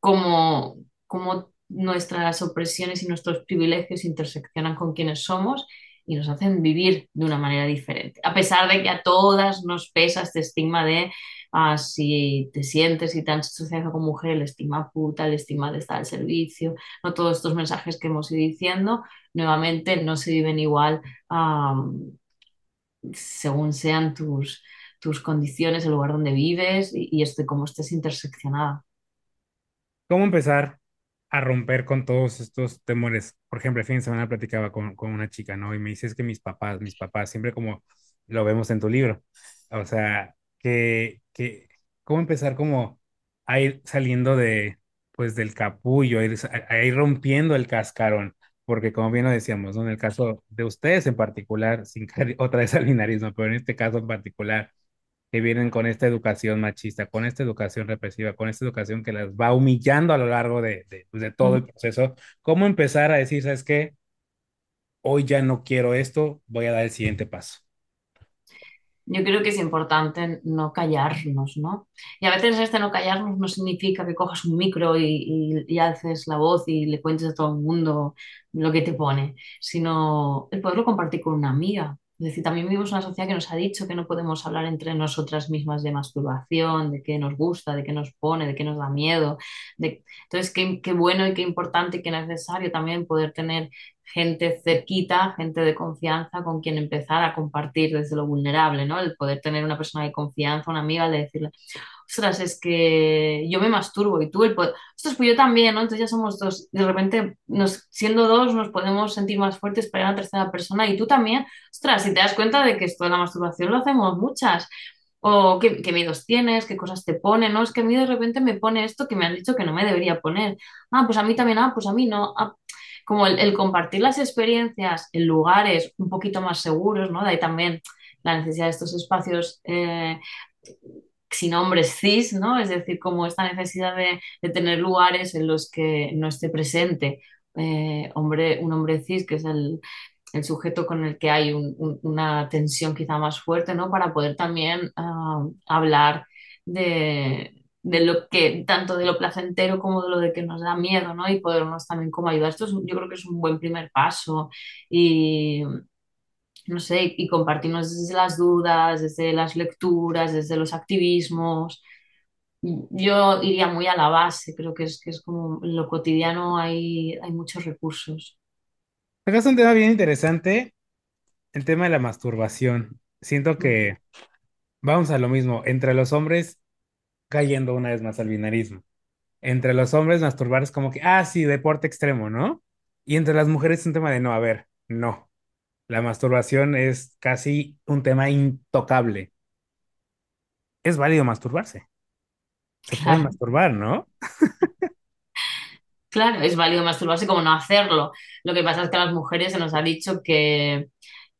cómo, cómo nuestras opresiones y nuestros privilegios interseccionan con quienes somos y nos hacen vivir de una manera diferente. A pesar de que a todas nos pesa este estigma de ah, si te sientes y te han asociado con mujer, el estigma puta, el estigma de estar al servicio, no todos estos mensajes que hemos ido diciendo, nuevamente no se viven igual según sean tus, tus condiciones, el lugar donde vives y, y este, cómo estés interseccionada. ¿Cómo empezar a romper con todos estos temores? Por ejemplo, el fin de semana platicaba con, con una chica, ¿no? Y me dice, es que mis papás, mis papás, siempre como lo vemos en tu libro, o sea, que, que, ¿cómo empezar como a ir saliendo de, pues, del capullo, a ir, a ir rompiendo el cascarón? Porque como bien lo decíamos, ¿no? En el caso de ustedes en particular, sin <laughs> otra vez al binarismo, pero en este caso en particular, que vienen con esta educación machista, con esta educación represiva, con esta educación que las va humillando a lo largo de, de, pues, de todo el proceso, ¿cómo empezar a decir, sabes qué? Hoy ya no quiero esto, voy a dar el siguiente paso. Yo creo que es importante no callarnos, ¿no? Y a veces este no callarnos no significa que cojas un micro y, y, y alces la voz y le cuentes a todo el mundo lo que te pone, sino el poderlo compartir con una amiga. Es decir, también vivimos una sociedad que nos ha dicho que no podemos hablar entre nosotras mismas de masturbación, de qué nos gusta, de qué nos pone, de qué nos da miedo. De... Entonces, qué, qué bueno y qué importante y qué necesario también poder tener gente cerquita, gente de confianza con quien empezar a compartir desde lo vulnerable, ¿no? El poder tener una persona de confianza, una amiga, de decirle, ostras, es que yo me masturbo y tú, el poder, ostras, pues yo también, ¿no? Entonces ya somos dos, de repente, nos, siendo dos, nos podemos sentir más fuertes para una tercera persona y tú también, ostras, si te das cuenta de que esto de la masturbación lo hacemos muchas. O qué, qué miedos tienes, qué cosas te ponen, ¿no? Es que a mí de repente me pone esto que me han dicho que no me debería poner. Ah, pues a mí también, ah, pues a mí no. Ah, como el, compartir las experiencias en lugares un poquito más seguros, ¿no? De ahí también la necesidad de estos espacios eh, sin hombres cis, ¿no? Es decir, como esta necesidad de, tener lugares en los que no esté presente eh, hombre, un hombre cis, que es el, sujeto con el que hay un- un- una tensión quizá más fuerte, ¿no? Para poder también ah, hablar de, de lo que, tanto de lo placentero como de lo de que nos da miedo, ¿no? Y podernos también como ayudar. Esto es yo creo que es un buen primer paso y, no sé, y compartirnos desde las dudas, desde las lecturas, desde los activismos. Yo iría muy a la base, creo que es, que es como en lo cotidiano hay, hay muchos recursos. Acá es un tema bien interesante, el tema de la masturbación. Siento que vamos a lo mismo, entre los hombres cayendo una vez más al binarismo. Entre los hombres masturbar es como que, ah, sí, deporte extremo, ¿no? Y entre las mujeres es un tema de, no, a ver, no. La masturbación es casi un tema intocable. Es válido masturbarse. Se puede Claro. masturbar, ¿no? <laughs> Claro, es válido masturbarse como no hacerlo. Lo que pasa es que a las mujeres se nos ha dicho que,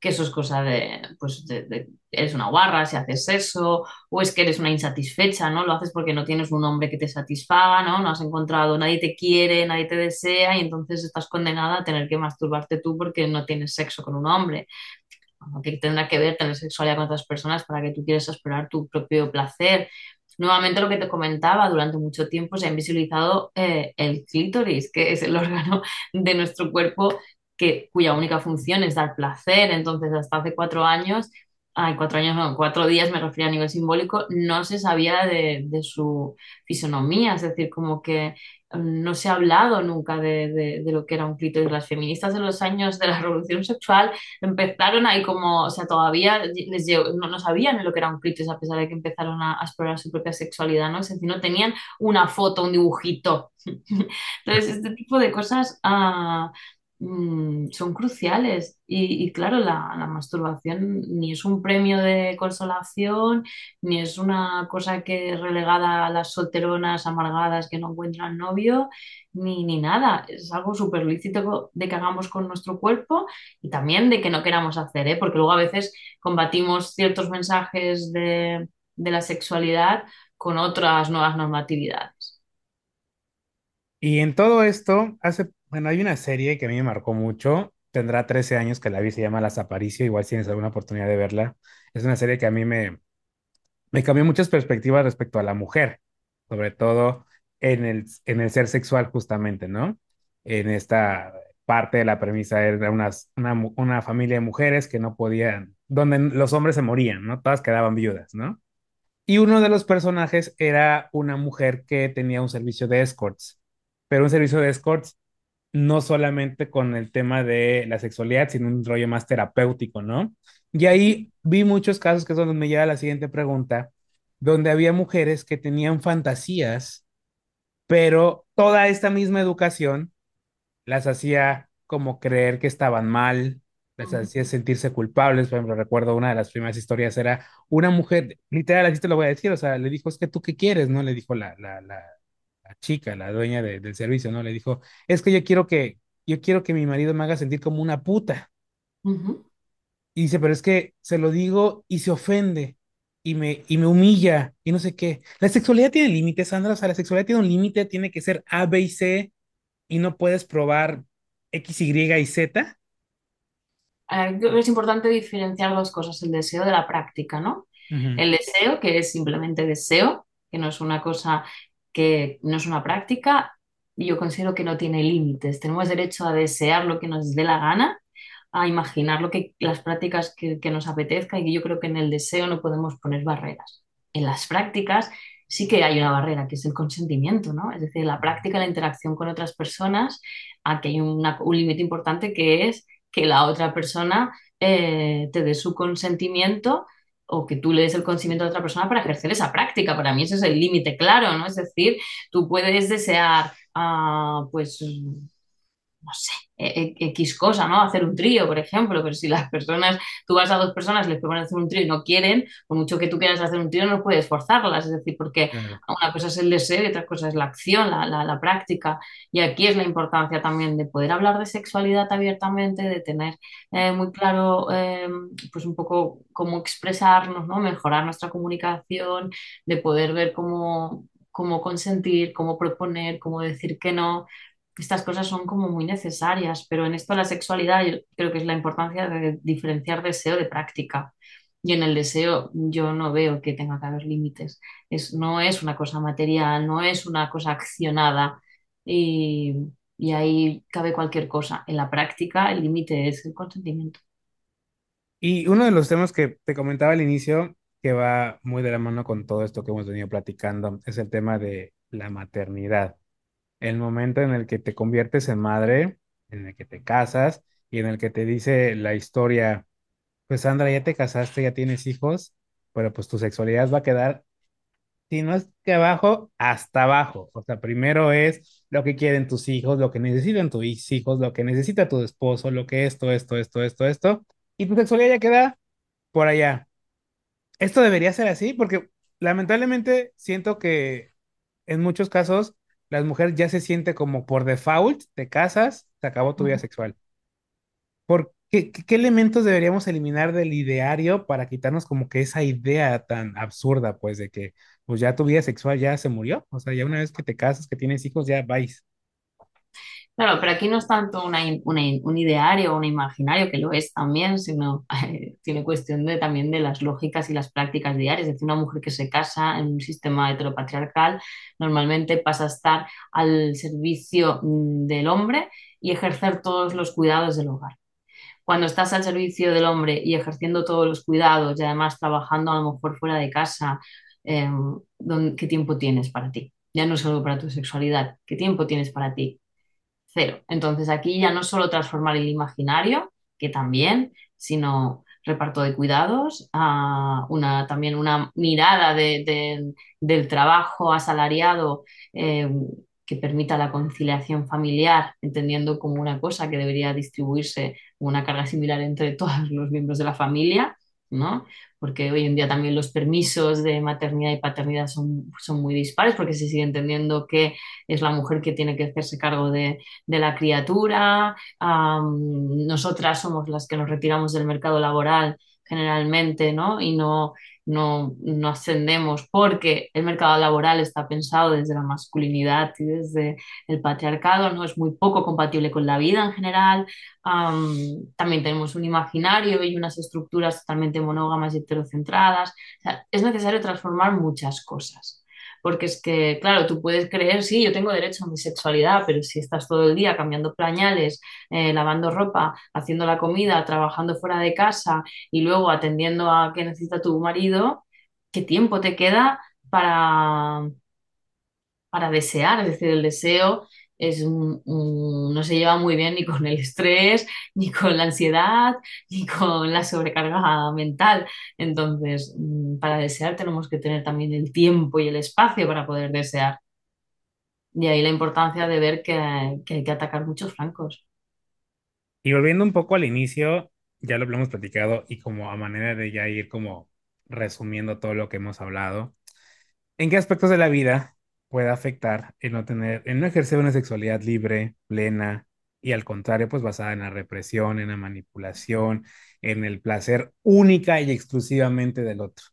que eso es cosa de, pues, de, eres una guarra si haces eso, o es que eres una insatisfecha, ¿no? Lo haces porque no tienes un hombre que te satisfaga, ¿no? No has encontrado, nadie te quiere, nadie te desea, y entonces estás condenada a tener que masturbarte tú porque no tienes sexo con un hombre. Bueno, que tendrá que ver tener sexualidad con otras personas para que tú quieras explorar tu propio placer. Nuevamente lo que te comentaba, durante mucho tiempo se ha invisibilizado eh, el clítoris, que es el <laughs> órgano de nuestro cuerpo que, cuya única función es dar placer. Entonces, hasta hace cuatro años, ay, cuatro años, no, cuatro días me refiero a nivel simbólico, no se sabía de, de su fisonomía, es decir, como que mm, no se ha hablado nunca de, de, lo que era un clítoris. Las feministas de los años de la revolución sexual empezaron ahí como, o sea, todavía les no, no sabían lo que era un clítoris a pesar de que empezaron a, a explorar su propia sexualidad, ¿no? Es decir, no tenían una foto, un dibujito. <laughs> Entonces, este tipo de cosas ah, mm, son cruciales. Y, claro, la, la masturbación ni es un premio de consolación, ni es una cosa que es relegada a las solteronas amargadas que no encuentran novio, ni, ni nada. Es algo súper lícito de que hagamos con nuestro cuerpo y también de que no queramos hacer, ¿eh? Porque luego a veces combatimos ciertos mensajes de, de la sexualidad con otras nuevas normatividades. Y en todo esto, hace, bueno, hay una serie que a mí me marcó mucho, tendrá 13 años que la vi, se llama Las Aparicio, igual si tienes alguna oportunidad de verla. Es una serie que a mí me, me cambió muchas perspectivas respecto a la mujer, sobre todo en el, en el ser sexual justamente, ¿no? En esta parte de la premisa era una, mu- una familia de mujeres que no podían, donde los hombres se morían, ¿no? Todas quedaban viudas, ¿no? Y uno de los personajes era una mujer que tenía un servicio de escorts, pero un servicio de escorts no solamente con el tema de la sexualidad, sino un rollo más terapéutico, ¿no? Y ahí vi muchos casos que es donde me lleva la siguiente pregunta, donde había mujeres que tenían fantasías, pero toda esta misma educación las hacía como creer que estaban mal, las Ujú, hacía sentirse culpables. Por ejemplo, recuerdo una de las primeras historias era una mujer, literal, así te lo voy a decir, o sea, le dijo, es que tú qué quieres, ¿no? Le dijo la, la, la, la chica, la dueña de- del servicio, ¿no? Le dijo, es que yo quiero que, yo quiero que mi marido me haga sentir como una puta. Y dice, pero es que se lo digo y se ofende y me, y me humilla y no sé qué. La sexualidad tiene límites, Sandra, o sea, la sexualidad tiene un límite, tiene que ser A, B y C y no puedes probar X, Y y Z. Que es importante diferenciar dos cosas, el deseo de la práctica, ¿no? El deseo, que es simplemente deseo, que no es una cosa que no es una práctica, yo considero que no tiene límites. Tenemos derecho a desear lo que nos dé la gana, a imaginar lo que, las prácticas que, nos apetezca, y yo creo que en el deseo no podemos poner barreras. En las prácticas sí que hay una barrera, que es el consentimiento, ¿no? Es decir, la práctica, la interacción con otras personas, aquí hay un límite importante que es que la otra persona eh, te dé su consentimiento o que tú le des el consentimiento a otra persona para ejercer esa práctica. Para mí ese es el límite claro, ¿no? Es decir, tú puedes desear, ah, pues, no sé, e- e- X cosa, ¿no? Hacer un trío, por ejemplo, pero si las personas, tú vas a dos personas, les propones hacer un trío y no quieren, por mucho que tú quieras hacer un trío, no puedes forzarlas, es decir, porque claro. una cosa es el deseo y otra cosa es la acción, la, la, la práctica. Y aquí es la importancia también de poder hablar de sexualidad abiertamente, de tener eh, muy claro, eh, pues un poco cómo expresarnos, ¿no? Mejorar nuestra comunicación, de poder ver cómo, cómo consentir, cómo proponer, cómo decir que no estas cosas son como muy necesarias, pero en esto la sexualidad yo creo que es la importancia de diferenciar deseo de práctica. Y en el deseo yo no veo que tenga que haber límites. Es, no es una cosa material, no es una cosa accionada y, y ahí cabe cualquier cosa. En la práctica el límite es el consentimiento. Y uno de los temas que te comentaba al inicio, que va muy de la mano con todo esto que hemos venido platicando, es el tema de la maternidad. El momento en el que te conviertes en madre, en el que te casas y en el que te dice la historia, pues Sandra, ya te casaste, ya tienes hijos, pero pues tu sexualidad va a quedar, si no es que abajo, hasta abajo. O sea, primero es lo que quieren tus hijos, lo que necesitan tus hijos, lo que necesita tu esposo, lo que esto, esto, esto, esto, esto, y tu sexualidad ya queda por allá. Esto debería ser así porque lamentablemente siento que en muchos casos las mujeres ya se siente como por default, te casas, se acabó tu vida sexual. ¿Por qué, qué, qué elementos deberíamos eliminar del ideario para quitarnos como que esa idea tan absurda, pues, de que pues ya tu vida sexual ya se murió? O sea, ya una vez que te casas, que tienes hijos, ya vais. Claro, pero aquí no es tanto una una un ideario o un imaginario, que lo es también, sino <laughs> tiene cuestión de, también de las lógicas y las prácticas diarias. Es decir, una mujer que se casa en un sistema heteropatriarcal normalmente pasa a estar al servicio mm, del hombre y ejercer todos los cuidados del hogar. Cuando estás al servicio del hombre y ejerciendo todos los cuidados y además trabajando a lo mejor fuera de casa, eh, ¿dónde- ¿qué tiempo tienes para ti? Ya no solo para tu sexualidad, ¿qué tiempo tienes para ti? Cero. Entonces aquí ya no solo transformar el imaginario, que también, sino reparto de cuidados, ah, una, también una mirada de- de- del trabajo asalariado eh, que permita la conciliación familiar, entendiendo como una cosa que debería distribuirse una carga similar entre <laughs> todos los miembros de la familia, ¿no? Porque hoy en día también los permisos de maternidad y paternidad son, son muy dispares porque se sigue entendiendo que es la mujer que tiene que hacerse cargo de de la criatura, nosotras somos las que nos retiramos del mercado laboral generalmente, ¿no? Y no, no, no ascendemos porque el mercado laboral está pensado desde la masculinidad y desde el patriarcado, ¿no? Es muy poco compatible con la vida en general. Am, también tenemos un imaginario y unas estructuras totalmente monógamas y heterocentradas. Es necesario transformar muchas cosas. Porque es que, claro, tú puedes creer, sí, yo tengo derecho a mi sexualidad, pero si estás todo el día cambiando pañales, eh, lavando ropa, haciendo la comida, trabajando fuera de casa y luego atendiendo a qué necesita tu marido, ¿qué tiempo te queda para, para desear? Es decir, el deseo es un- no se lleva muy bien ni con el estrés, <laughs> ni con la ansiedad, <laughs> ni con la sobrecarga mental. Entonces, mm, para desear tenemos que tener también el tiempo y el espacio para poder desear. Y ahí la importancia de ver que, que hay que atacar muchos flancos. Y volviendo un poco al inicio, ya lo hemos platicado y como a manera de ya ir como resumiendo todo lo que hemos hablado, ¿en qué aspectos de la vida puede afectar el no tener, el no ejercer una sexualidad libre, plena y al contrario, pues basada en la represión, en la manipulación, en el placer única y exclusivamente del otro?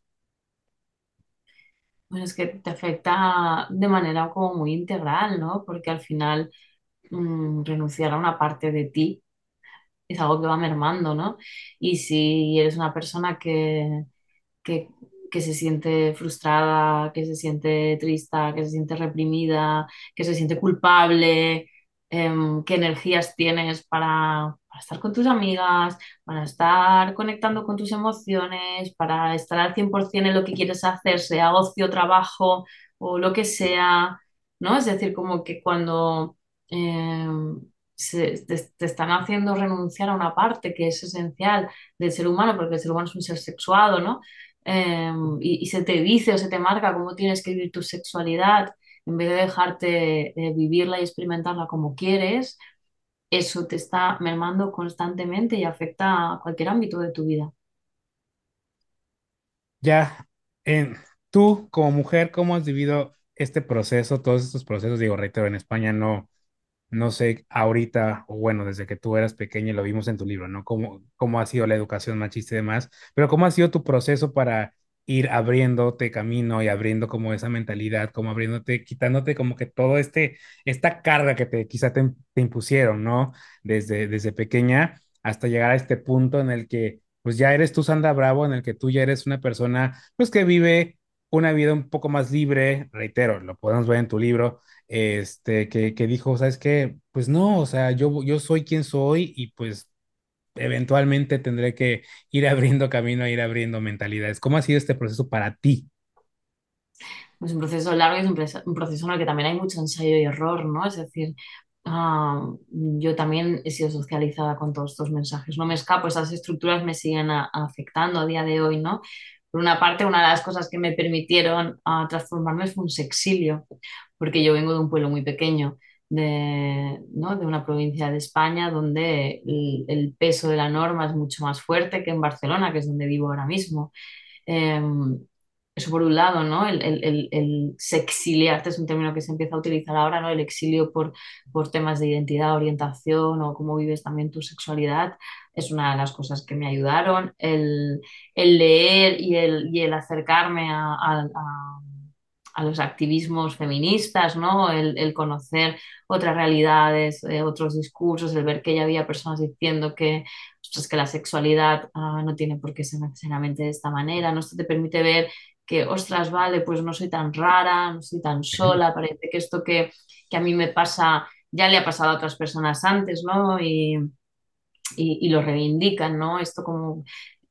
Bueno, es que te afecta de manera como muy integral, ¿no? Porque al final mm, renunciar a una parte de ti es algo que va mermando, ¿no? Y si eres una persona que, que, que se siente frustrada, que se siente triste, que se siente reprimida, que se siente culpable, em, qué energías tienes para, para estar con tus amigas, para estar conectando con tus emociones, para estar al 100% en lo que quieres hacer, sea ocio, trabajo o lo que sea, ¿no? Es decir, como que cuando... em, te, te están haciendo renunciar a una parte que es esencial del ser humano, porque el ser humano es un ser sexuado, ¿no? Y, y se te dice o se te marca cómo tienes que vivir tu sexualidad, en vez de dejarte eh, vivirla y experimentarla como quieres, eso te está mermando constantemente y afecta a cualquier ámbito de tu vida. Ya, en, tú como mujer, ¿cómo has vivido este proceso, todos estos procesos? Digo, reitero, en España no No sé, ahorita, o bueno, desde que tú eras pequeña lo vimos en tu libro, ¿no? ¿Cómo, cómo ha sido la educación machista y demás? Pero ¿cómo ha sido tu proceso para ir abriéndote camino y abriendo como esa mentalidad, como abriéndote, quitándote como que todo este, esta carga que te quizá te, te impusieron, ¿no? Desde, desde pequeña hasta llegar a este punto en el que pues ya eres tú, Sandra Bravo, en el que tú ya eres una persona pues que vive una vida un poco más libre, reitero, lo podemos ver en tu libro este, que, que dijo, ¿sabes qué? Pues no, o sea, yo, yo soy quien soy y pues eventualmente tendré que ir <laughs> abriendo camino, ir abriendo mentalidades. ¿Cómo ha sido este proceso para ti? Es un proceso largo y es un, proceso en el que también hay mucho ensayo y error, ¿no? Es decir, ah, yo también he sido socializada con todos estos mensajes. No me escapo, esas estructuras me siguen afectando a día de hoy, ¿no? Por una parte, una de las cosas que me permitieron ah, transformarme fue un sexilio, porque yo vengo de un pueblo muy pequeño, de, ¿no? de una provincia de España donde el, el peso de la norma es mucho más fuerte que en Barcelona, que es donde vivo ahora mismo. Em, eso por un lado, ¿no? El, el, el sexiliarte es un término que se empieza a utilizar ahora, ¿no? El exilio por, por temas de identidad, orientación o cómo vives también tu sexualidad es una de las cosas que me ayudaron. El, el leer y el, y el acercarme a, a- a- a los activismos feministas, ¿no? El, el conocer otras realidades, eh, otros discursos, el ver que ya había personas diciendo que, ostras, que la sexualidad ah, no tiene por qué ser necesariamente de esta manera, ¿no? Esto te permite ver que, ostras, vale, pues no soy tan rara, no soy tan sola, parece que esto que, que a mí me pasa ya le ha pasado a otras personas antes, ¿no? Y, y, y lo reivindican, ¿no? Esto como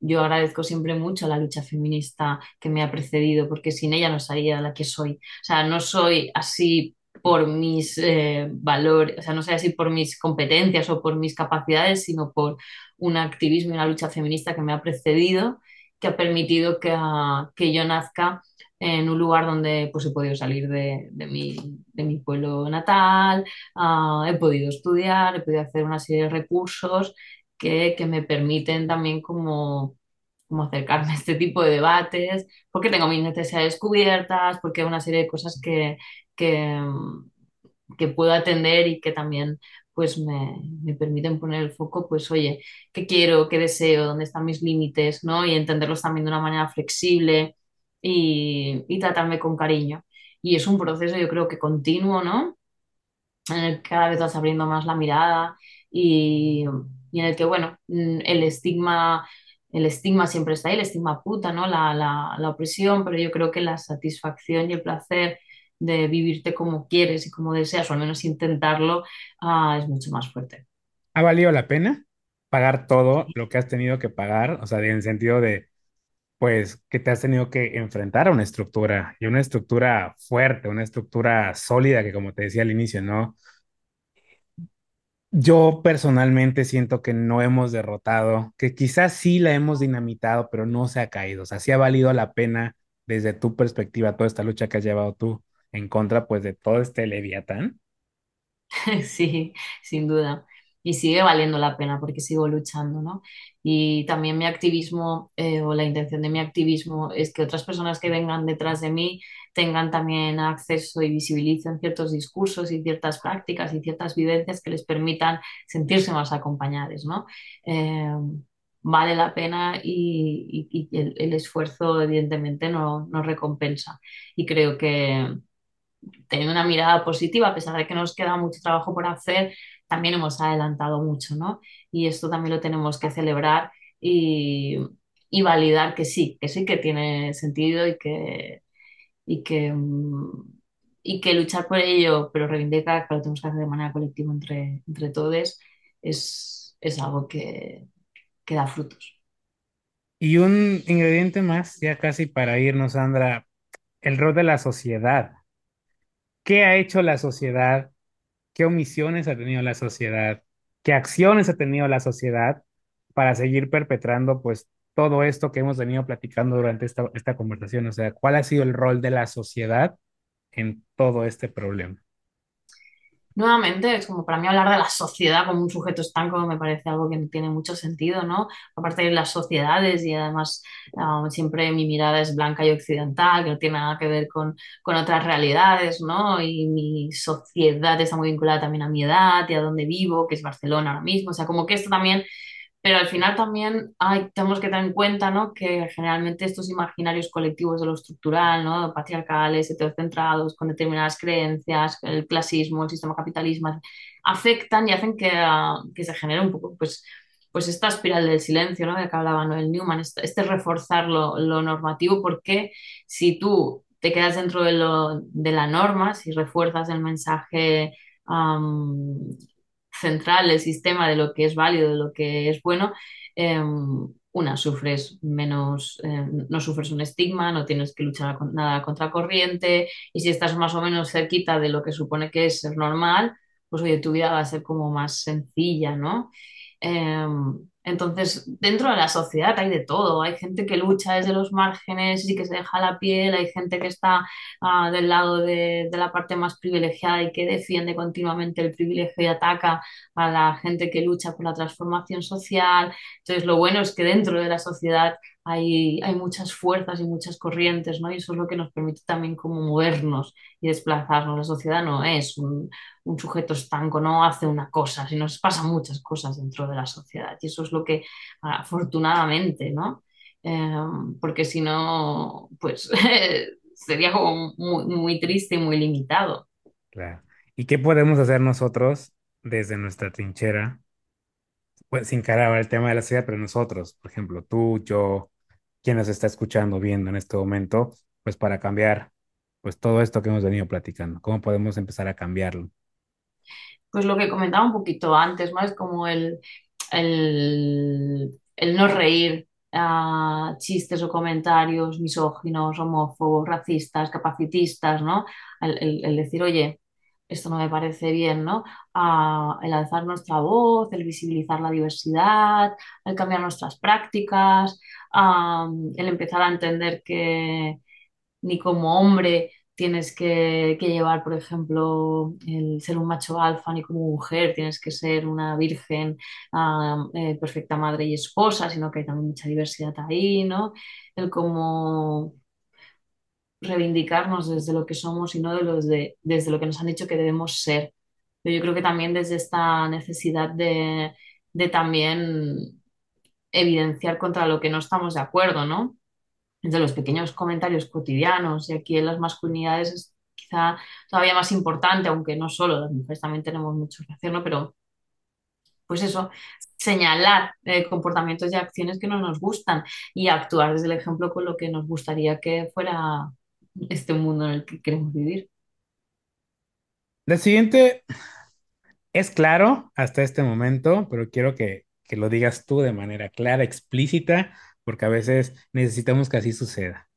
yo agradezco siempre mucho a la lucha feminista que me ha precedido, porque sin ella no sería la que soy. O sea, no soy así por mis eh, valores, o sea, no soy así por mis competencias o por mis capacidades, sino por un activismo y una lucha feminista que me ha precedido, que ha permitido que, ah, que yo nazca en un lugar donde pues, he podido salir de, de mi, de mi pueblo natal, ah, he podido estudiar, he podido hacer una serie de recursos que, que me permiten también como, como acercarme a este tipo de debates, porque tengo mis necesidades cubiertas, porque hay una serie de cosas que, que, que puedo atender y que también pues me, me permiten poner el foco, pues oye, ¿qué quiero? ¿Qué deseo? ¿Dónde están mis límites? ¿no? Y entenderlos también de una manera flexible y, y tratarme con cariño. Y es un proceso, yo creo que continuo, ¿no? En el que cada vez vas abriendo más la mirada y, y en el que, bueno, mm, el estigma, el estigma siempre está ahí, el estigma puta, ¿no? La, la, la opresión, pero yo creo que la satisfacción y el placer de vivirte como quieres y como deseas, o al menos intentarlo, ah, es mucho más fuerte. ¿Ha valido la pena pagar todo lo que has tenido que pagar? O sea, en el sentido de, pues, que te has tenido que enfrentar a una estructura y una estructura fuerte, una estructura sólida que, como te decía al inicio, ¿no? Yo personalmente siento que no hemos derrotado, que quizás sí la hemos dinamitado, pero no se ha caído. O sea, sí ha valido la pena desde tu perspectiva toda esta lucha que has llevado tú en contra, pues, de todo este leviatán. <laughs> Sí, sin duda. Y sigue valiendo la pena porque sigo luchando, ¿no? Y también mi activismo eh, o la intención de mi activismo es que otras personas que vengan detrás de mí tengan también acceso y visibilicen ciertos discursos y ciertas prácticas y ciertas vivencias que les permitan sentirse más acompañados, ¿no? Eh, vale la pena y, el esfuerzo evidentemente no, no recompensa. Y creo que teniendo una mirada positiva, a pesar de que nos queda mucho trabajo por hacer, también hemos adelantado mucho, ¿no? Y esto también lo tenemos que celebrar y, y validar que sí, que sí que tiene sentido y que, y que, mm, y que luchar por ello, pero reivindicar que tenemos que hacer de manera colectiva entre, entre todos, es, es algo que, que da frutos. Y un ingrediente más, ya casi para irnos, Sandra, el rol de la sociedad. ¿Qué ha hecho la sociedad? ¿Qué omisiones ha tenido la sociedad? ¿Qué acciones ha tenido la sociedad para seguir perpetrando pues todo esto que hemos venido platicando durante esta, esta conversación? O sea, ¿cuál ha sido el rol de la sociedad en todo este problema? Nuevamente, es como para mí hablar de la sociedad como un sujeto estanco me parece algo que tiene mucho sentido, ¿no? Aparte de las sociedades y además ah, siempre mi mirada es blanca y occidental, que no tiene nada que ver con, con otras realidades, ¿no? Y mi sociedad está muy vinculada también a mi edad y a dónde vivo, que es Barcelona ahora mismo, o sea, como que esto también pero al final también hay, tenemos que tener en cuenta, ¿no? que generalmente estos imaginarios colectivos de lo estructural, ¿no? patriarcales, heterocentrados, con determinadas creencias, el clasismo, el sistema capitalismo, afectan y hacen que, ah, que se genere un poco pues, pues esta espiral del silencio ¿no? de que hablaba Noel Newman, este, este reforzar lo, lo normativo, porque si tú te quedas dentro de, lo, de la norma, si refuerzas el mensaje um, central el sistema de lo que es válido, de lo que es bueno, eh, una, sufres menos, eh, no sufres un estigma, no tienes que luchar con, nada contra corriente, y si estás más o menos cerquita de lo que supone que es ser normal, pues oye, tu vida va a ser como más sencilla, ¿no? Eh, entonces, dentro de la sociedad hay de todo. Hay gente que lucha desde los márgenes y que se deja la piel, hay gente que está uh, del lado de, de, la parte más privilegiada y que defiende continuamente el privilegio y ataca a la gente que lucha por la transformación social. Entonces, lo bueno es que dentro de la sociedad hay, hay muchas fuerzas y muchas corrientes, ¿no? Y eso es lo que nos permite también como movernos y desplazarnos. La sociedad no es un, un sujeto estanco, no hace una cosa, sino se pasan muchas cosas dentro de la sociedad. Y eso es lo que, afortunadamente, ¿no? Eh, porque si no, pues <laughs> sería como muy, muy triste y muy limitado. Claro. ¿Y qué podemos hacer nosotros desde nuestra trinchera? Pues sin cara el tema de la sociedad, pero nosotros, por ejemplo, tú, yo, quien nos está escuchando, viendo en este momento, pues para cambiar pues todo esto que hemos venido platicando, ¿cómo podemos empezar a cambiarlo? Pues lo que comentaba un poquito antes. Es como el, el, el no reír a chistes o comentarios misóginos, homófobos, racistas, capacitistas, ¿no? El decir, oye, esto no me parece bien, ¿no? El alzar nuestra voz, el visibilizar la diversidad, el cambiar nuestras prácticas, el empezar a entender que ni como hombre tienes que, llevar, por ejemplo, el ser un macho alfa, ni como mujer tienes que ser una virgen, eh, perfecta madre y esposa, sino que hay también mucha diversidad ahí, ¿no? El cómo reivindicarnos desde lo que somos y no de los de, desde lo que nos han dicho que debemos ser. Pero yo creo que también desde esta necesidad de, de también evidenciar contra lo que no estamos de acuerdo, ¿no? Desde los pequeños comentarios cotidianos y aquí en las masculinidades es quizá todavía más importante, aunque no solo, las mujeres también tenemos mucho que ¿no? Pero pues eso, señalar eh, comportamientos y acciones que no nos gustan y actuar desde el ejemplo con lo que nos gustaría que fuera este mundo en el que queremos vivir. La siguiente es claro hasta este momento, pero quiero que, que lo digas tú de manera clara, explícita, porque a veces necesitamos que así suceda.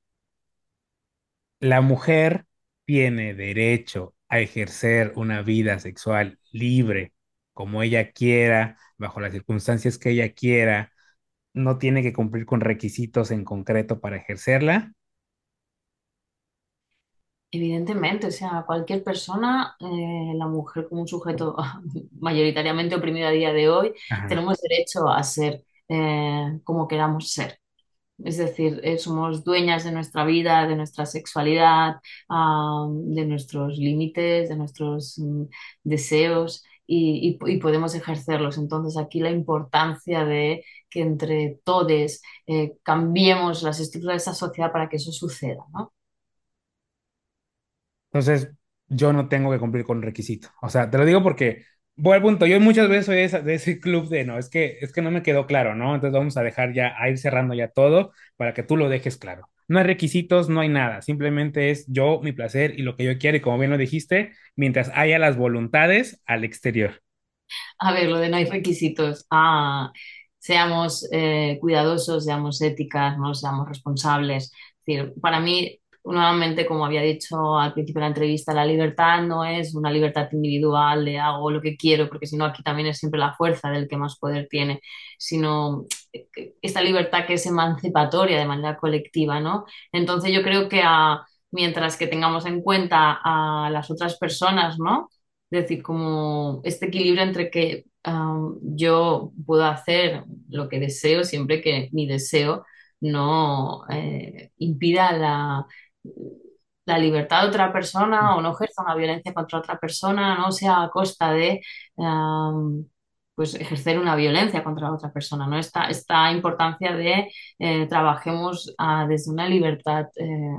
La mujer tiene derecho a ejercer una vida sexual libre, como ella quiera, bajo las circunstancias que ella quiera, no tiene que cumplir con requisitos en concreto para ejercerla. Evidentemente, o sea, cualquier persona, eh, la mujer como un sujeto <laughs> mayoritariamente oprimido a día de hoy, Ajá. tenemos derecho a ser eh, como queramos ser. Es decir, eh, somos dueñas de nuestra vida, de nuestra sexualidad, ah, de nuestros límites, de nuestros mm, deseos y, y- y podemos ejercerlos. Entonces, aquí la importancia de que entre todos cambiemos las estructuras de esa sociedad para que eso suceda, ¿no? Entonces, yo no tengo que cumplir con requisito. O sea, te lo digo porque voy al punto. Yo muchas veces soy de, esa- de ese club de no, es que, es que no me quedó claro, ¿no? Entonces vamos a dejar ya, a ir cerrando ya todo para que tú lo dejes claro. No hay requisitos, no hay nada. Simplemente es yo, mi placer y lo que yo quiero. Y como bien lo dijiste, mientras haya las voluntades al exterior. A ver, lo de no hay requisitos. Ah, seamos eh, cuidadosos, seamos éticas, no seamos responsables. Es decir, para mí, nuevamente, como había dicho al principio de la entrevista, la libertad no es una libertad individual de hago lo que quiero, porque si no, aquí también es siempre la fuerza del que más poder tiene, sino esta libertad que es emancipatoria de manera colectiva, ¿no? Entonces yo creo que mientras que tengamos en cuenta a las otras personas, ¿no? Es decir, como este equilibrio entre que um, yo puedo hacer lo que deseo siempre que mi deseo no eh, impida la, la libertad de otra persona o no ejerza una violencia contra otra persona, no sea a costa de pues ejercer una violencia contra otra persona, ¿no? Esta, esta importancia de eh, trabajemos ah, desde una libertad eh,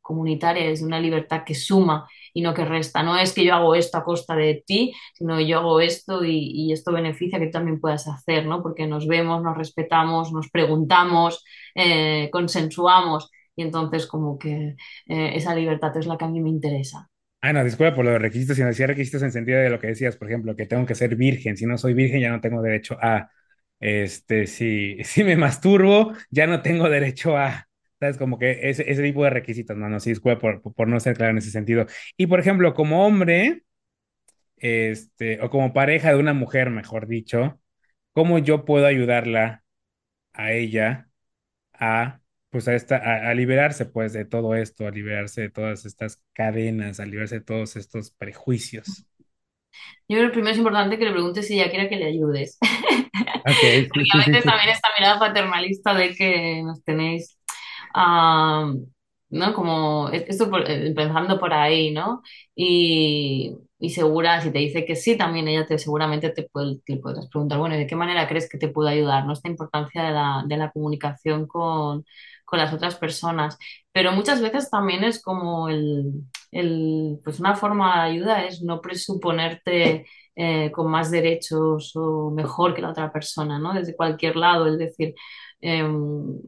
comunitaria, desde una libertad que suma y no que resta. No es que yo hago esto a costa de ti, sino que yo hago esto y, y esto beneficia que tú también puedas hacer, ¿no? Porque nos vemos, nos respetamos, nos preguntamos, eh, consensuamos y entonces como que eh, esa libertad es la que a mí me interesa. Ah, no, disculpa por los requisitos, sino decía requisitos en sentido de lo que decías, por ejemplo, que tengo que ser virgen. Si no soy virgen, ya no tengo derecho a, este, si, <laughs> si me masturbo, ya no tengo derecho a, ¿sabes? Como que ese, ese tipo de requisitos. No, no, sí, disculpa por, por no ser claro en ese sentido. Y, por ejemplo, como hombre, este, o como pareja de una mujer, mejor dicho, ¿cómo yo puedo ayudarla a ella a, pues, a, esta, a, a liberarse, pues, de todo esto, a liberarse de todas estas cadenas, a liberarse de todos estos prejuicios? Yo creo que primero es importante que le preguntes si ella quiere que le ayudes. Ok, <laughs> sí, Porque a veces también esta mirada paternalista de que nos tenéis ¿no? Como e-, esto por- eh, pensando por ahí, ¿no? Y, y segura, si te dice que sí, también ella te seguramente te puede, le podrás preguntar, bueno, ¿y de qué manera crees que te puedo ayudar? ¿No? Esta importancia de la, de la comunicación con, con las otras personas. Pero muchas veces también es como el, el, pues una forma de ayuda es no presuponerte eh, con más derechos o mejor que la otra persona, ¿no? Desde cualquier lado, es decir, em,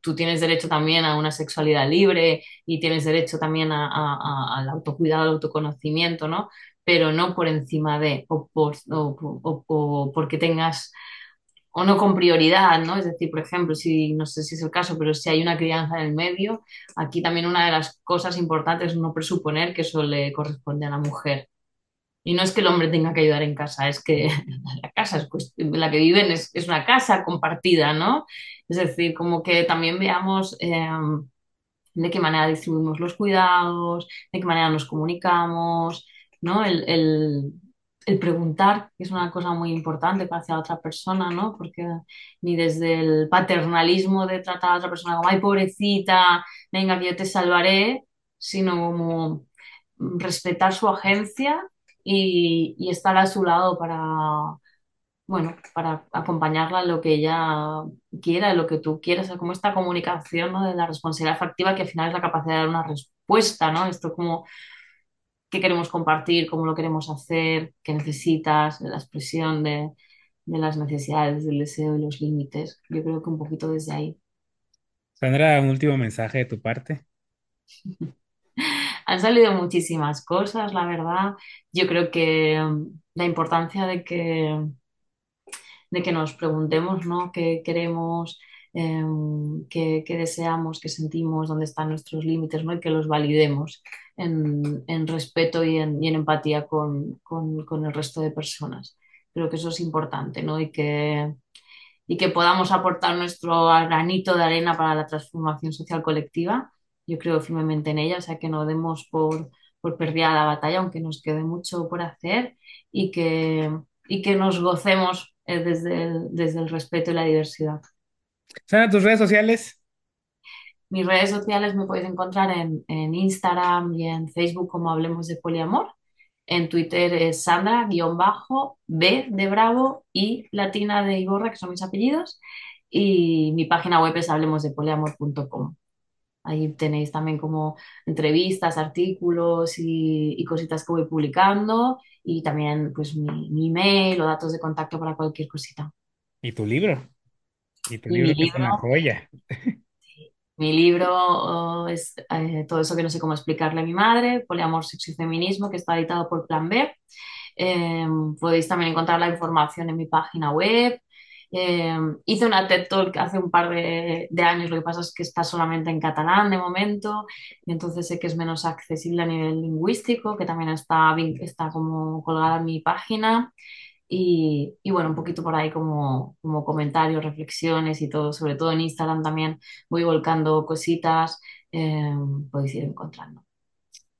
tú tienes derecho también a una sexualidad libre y tienes derecho también a- al autocuidado, al autoconocimiento, ¿no? Pero no por encima de, o, por, o- o porque tengas, o no con prioridad, ¿no? Es decir, por ejemplo, si, no sé si es el caso, pero si hay una crianza en el medio, aquí también una de las cosas importantes es no presuponer que eso le corresponde a la mujer. Y no es que el hombre tenga que ayudar en casa, es que <laughs> la casa es la que viven es, es una casa compartida, ¿no? Es decir, como que también veamos eh, de qué manera distribuimos los cuidados, de qué manera nos comunicamos, ¿no? El- el preguntar, es una cosa muy importante hacia otra persona, ¿no? Porque ni desde el paternalismo de tratar a otra persona como, ay, pobrecita, venga, que yo te salvaré, sino como respetar su agencia y, y estar a su lado para, bueno, para acompañarla en lo que ella quiera, en lo que tú quieras, como esta comunicación, ¿no? de la responsabilidad afectiva, que al final es la capacidad de dar una respuesta, ¿no? Esto como qué queremos compartir, cómo lo queremos hacer, qué necesitas, la expresión de, de las necesidades, del deseo y los límites. Yo creo que un poquito desde ahí. Sandra, un último mensaje de tu parte. <laughs> Han salido muchísimas cosas, la verdad. Yo creo que um, la importancia de que de que nos preguntemos, ¿no? ¿Qué queremos? Em, qué, qué deseamos, qué sentimos, dónde están nuestros límites, ¿no? Y que los validemos en, en respeto y en, y en empatía con, con- con el resto de personas. Creo que eso es importante, ¿no? Y que, y que podamos aportar nuestro granito de arena para la transformación social colectiva. Yo creo firmemente en ella, o sea, que no demos por, por perdida la batalla, aunque nos quede mucho por hacer y que, y que nos gocemos eh, desde el, desde el respeto y la diversidad. Sandra, tus redes sociales. Mis redes sociales me podéis encontrar en, en Instagram y en Facebook como Hablemos de Poliamor. En Twitter es Sandra-B de Bravo y Latina de Iborra, que son mis apellidos. Y mi página web es hablemosdepoliamor.com. Ahí tenéis también como entrevistas, artículos y, y cositas que voy publicando. Y también pues mi, mi email o datos de contacto para cualquier cosita. Y tu libro. Y tu Y mi libro que es una libro joya. <laughs> Mi libro es eh, todo eso que no sé cómo explicarle a mi madre, Poliamor, Sexo y Feminismo, que está editado por Plan B. Eh, podéis también encontrar la información en mi página web. Eh, hice una TED Talk hace un par de, de años, lo que pasa es que está solamente en catalán de momento, y entonces sé que es menos accesible a nivel lingüístico, que también está, está como colgada en mi página. Y, y bueno, un poquito por ahí como, como comentarios, reflexiones y todo, sobre todo en Instagram también voy volcando cositas, eh, podéis ir encontrando.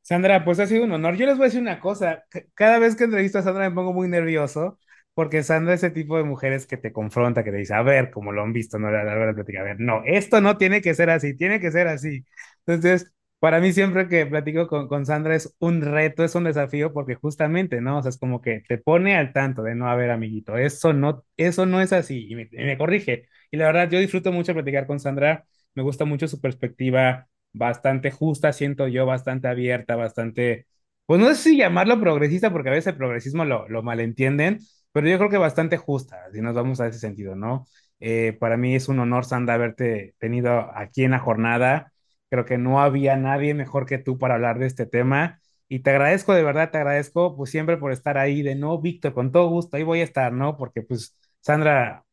Sandra, pues ha sido un honor. Yo les voy a decir una cosa. Cada vez que entrevisto a Sandra me pongo muy nervioso porque Sandra es ese tipo de mujeres que te confronta, que te dice, a ver, como lo han visto, no, la de platicar, a ver, no, esto no tiene que ser así, tiene que ser así. Entonces, para mí siempre que platico con, Sandra es un reto, es un desafío porque justamente, ¿no? O sea, es como que te pone al tanto de no, a ver, amiguito, eso no, eso no es así y me, me corrige. Y la verdad, yo disfruto mucho platicar con Sandra, me gusta mucho su perspectiva bastante justa, siento yo, bastante abierta, bastante, pues no sé si llamarlo progresista, porque a veces el progresismo lo, lo malentienden, pero yo creo que bastante justa, si nos vamos a ese sentido, ¿no? Eh, para mí es un honor, Sandra, haberte tenido aquí en la jornada. Creo que no había nadie mejor que tú para hablar de este tema. Y te agradezco, de verdad, te agradezco, pues siempre por estar ahí, de no, Víctor, con todo gusto, ahí voy a estar, ¿no? Porque, pues, Sandra,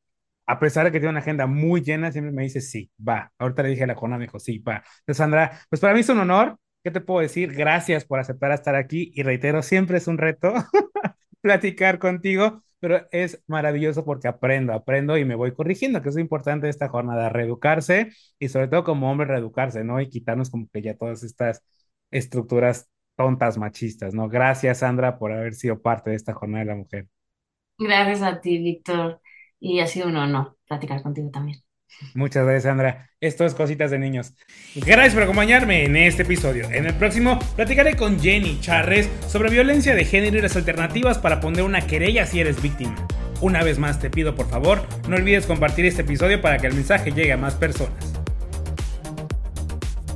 a pesar de que tiene una agenda muy llena, siempre me dice sí, va. Ahorita le dije a la jornada, me dijo sí, va. Entonces, Sandra, pues para mí es un honor. ¿Qué te puedo decir? Gracias por aceptar estar aquí y reitero, siempre es un reto <laughs> platicar contigo, pero es maravilloso porque aprendo, aprendo y me voy corrigiendo, que es importante esta jornada, reeducarse y sobre todo como hombre reeducarse, ¿no? Y quitarnos como que ya todas estas estructuras tontas machistas, ¿no? Gracias, Sandra, por haber sido parte de esta jornada de la mujer. Gracias a ti, Víctor, y ha sido un honor platicar contigo también. Muchas gracias, Sandra. Esto es Cositas de Niños. Gracias por acompañarme en este episodio. En el próximo platicaré con Jenny Charres sobre violencia de género y las alternativas para poner una querella si eres víctima. Una vez más te pido por favor, no olvides compartir este episodio para que el mensaje llegue a más personas.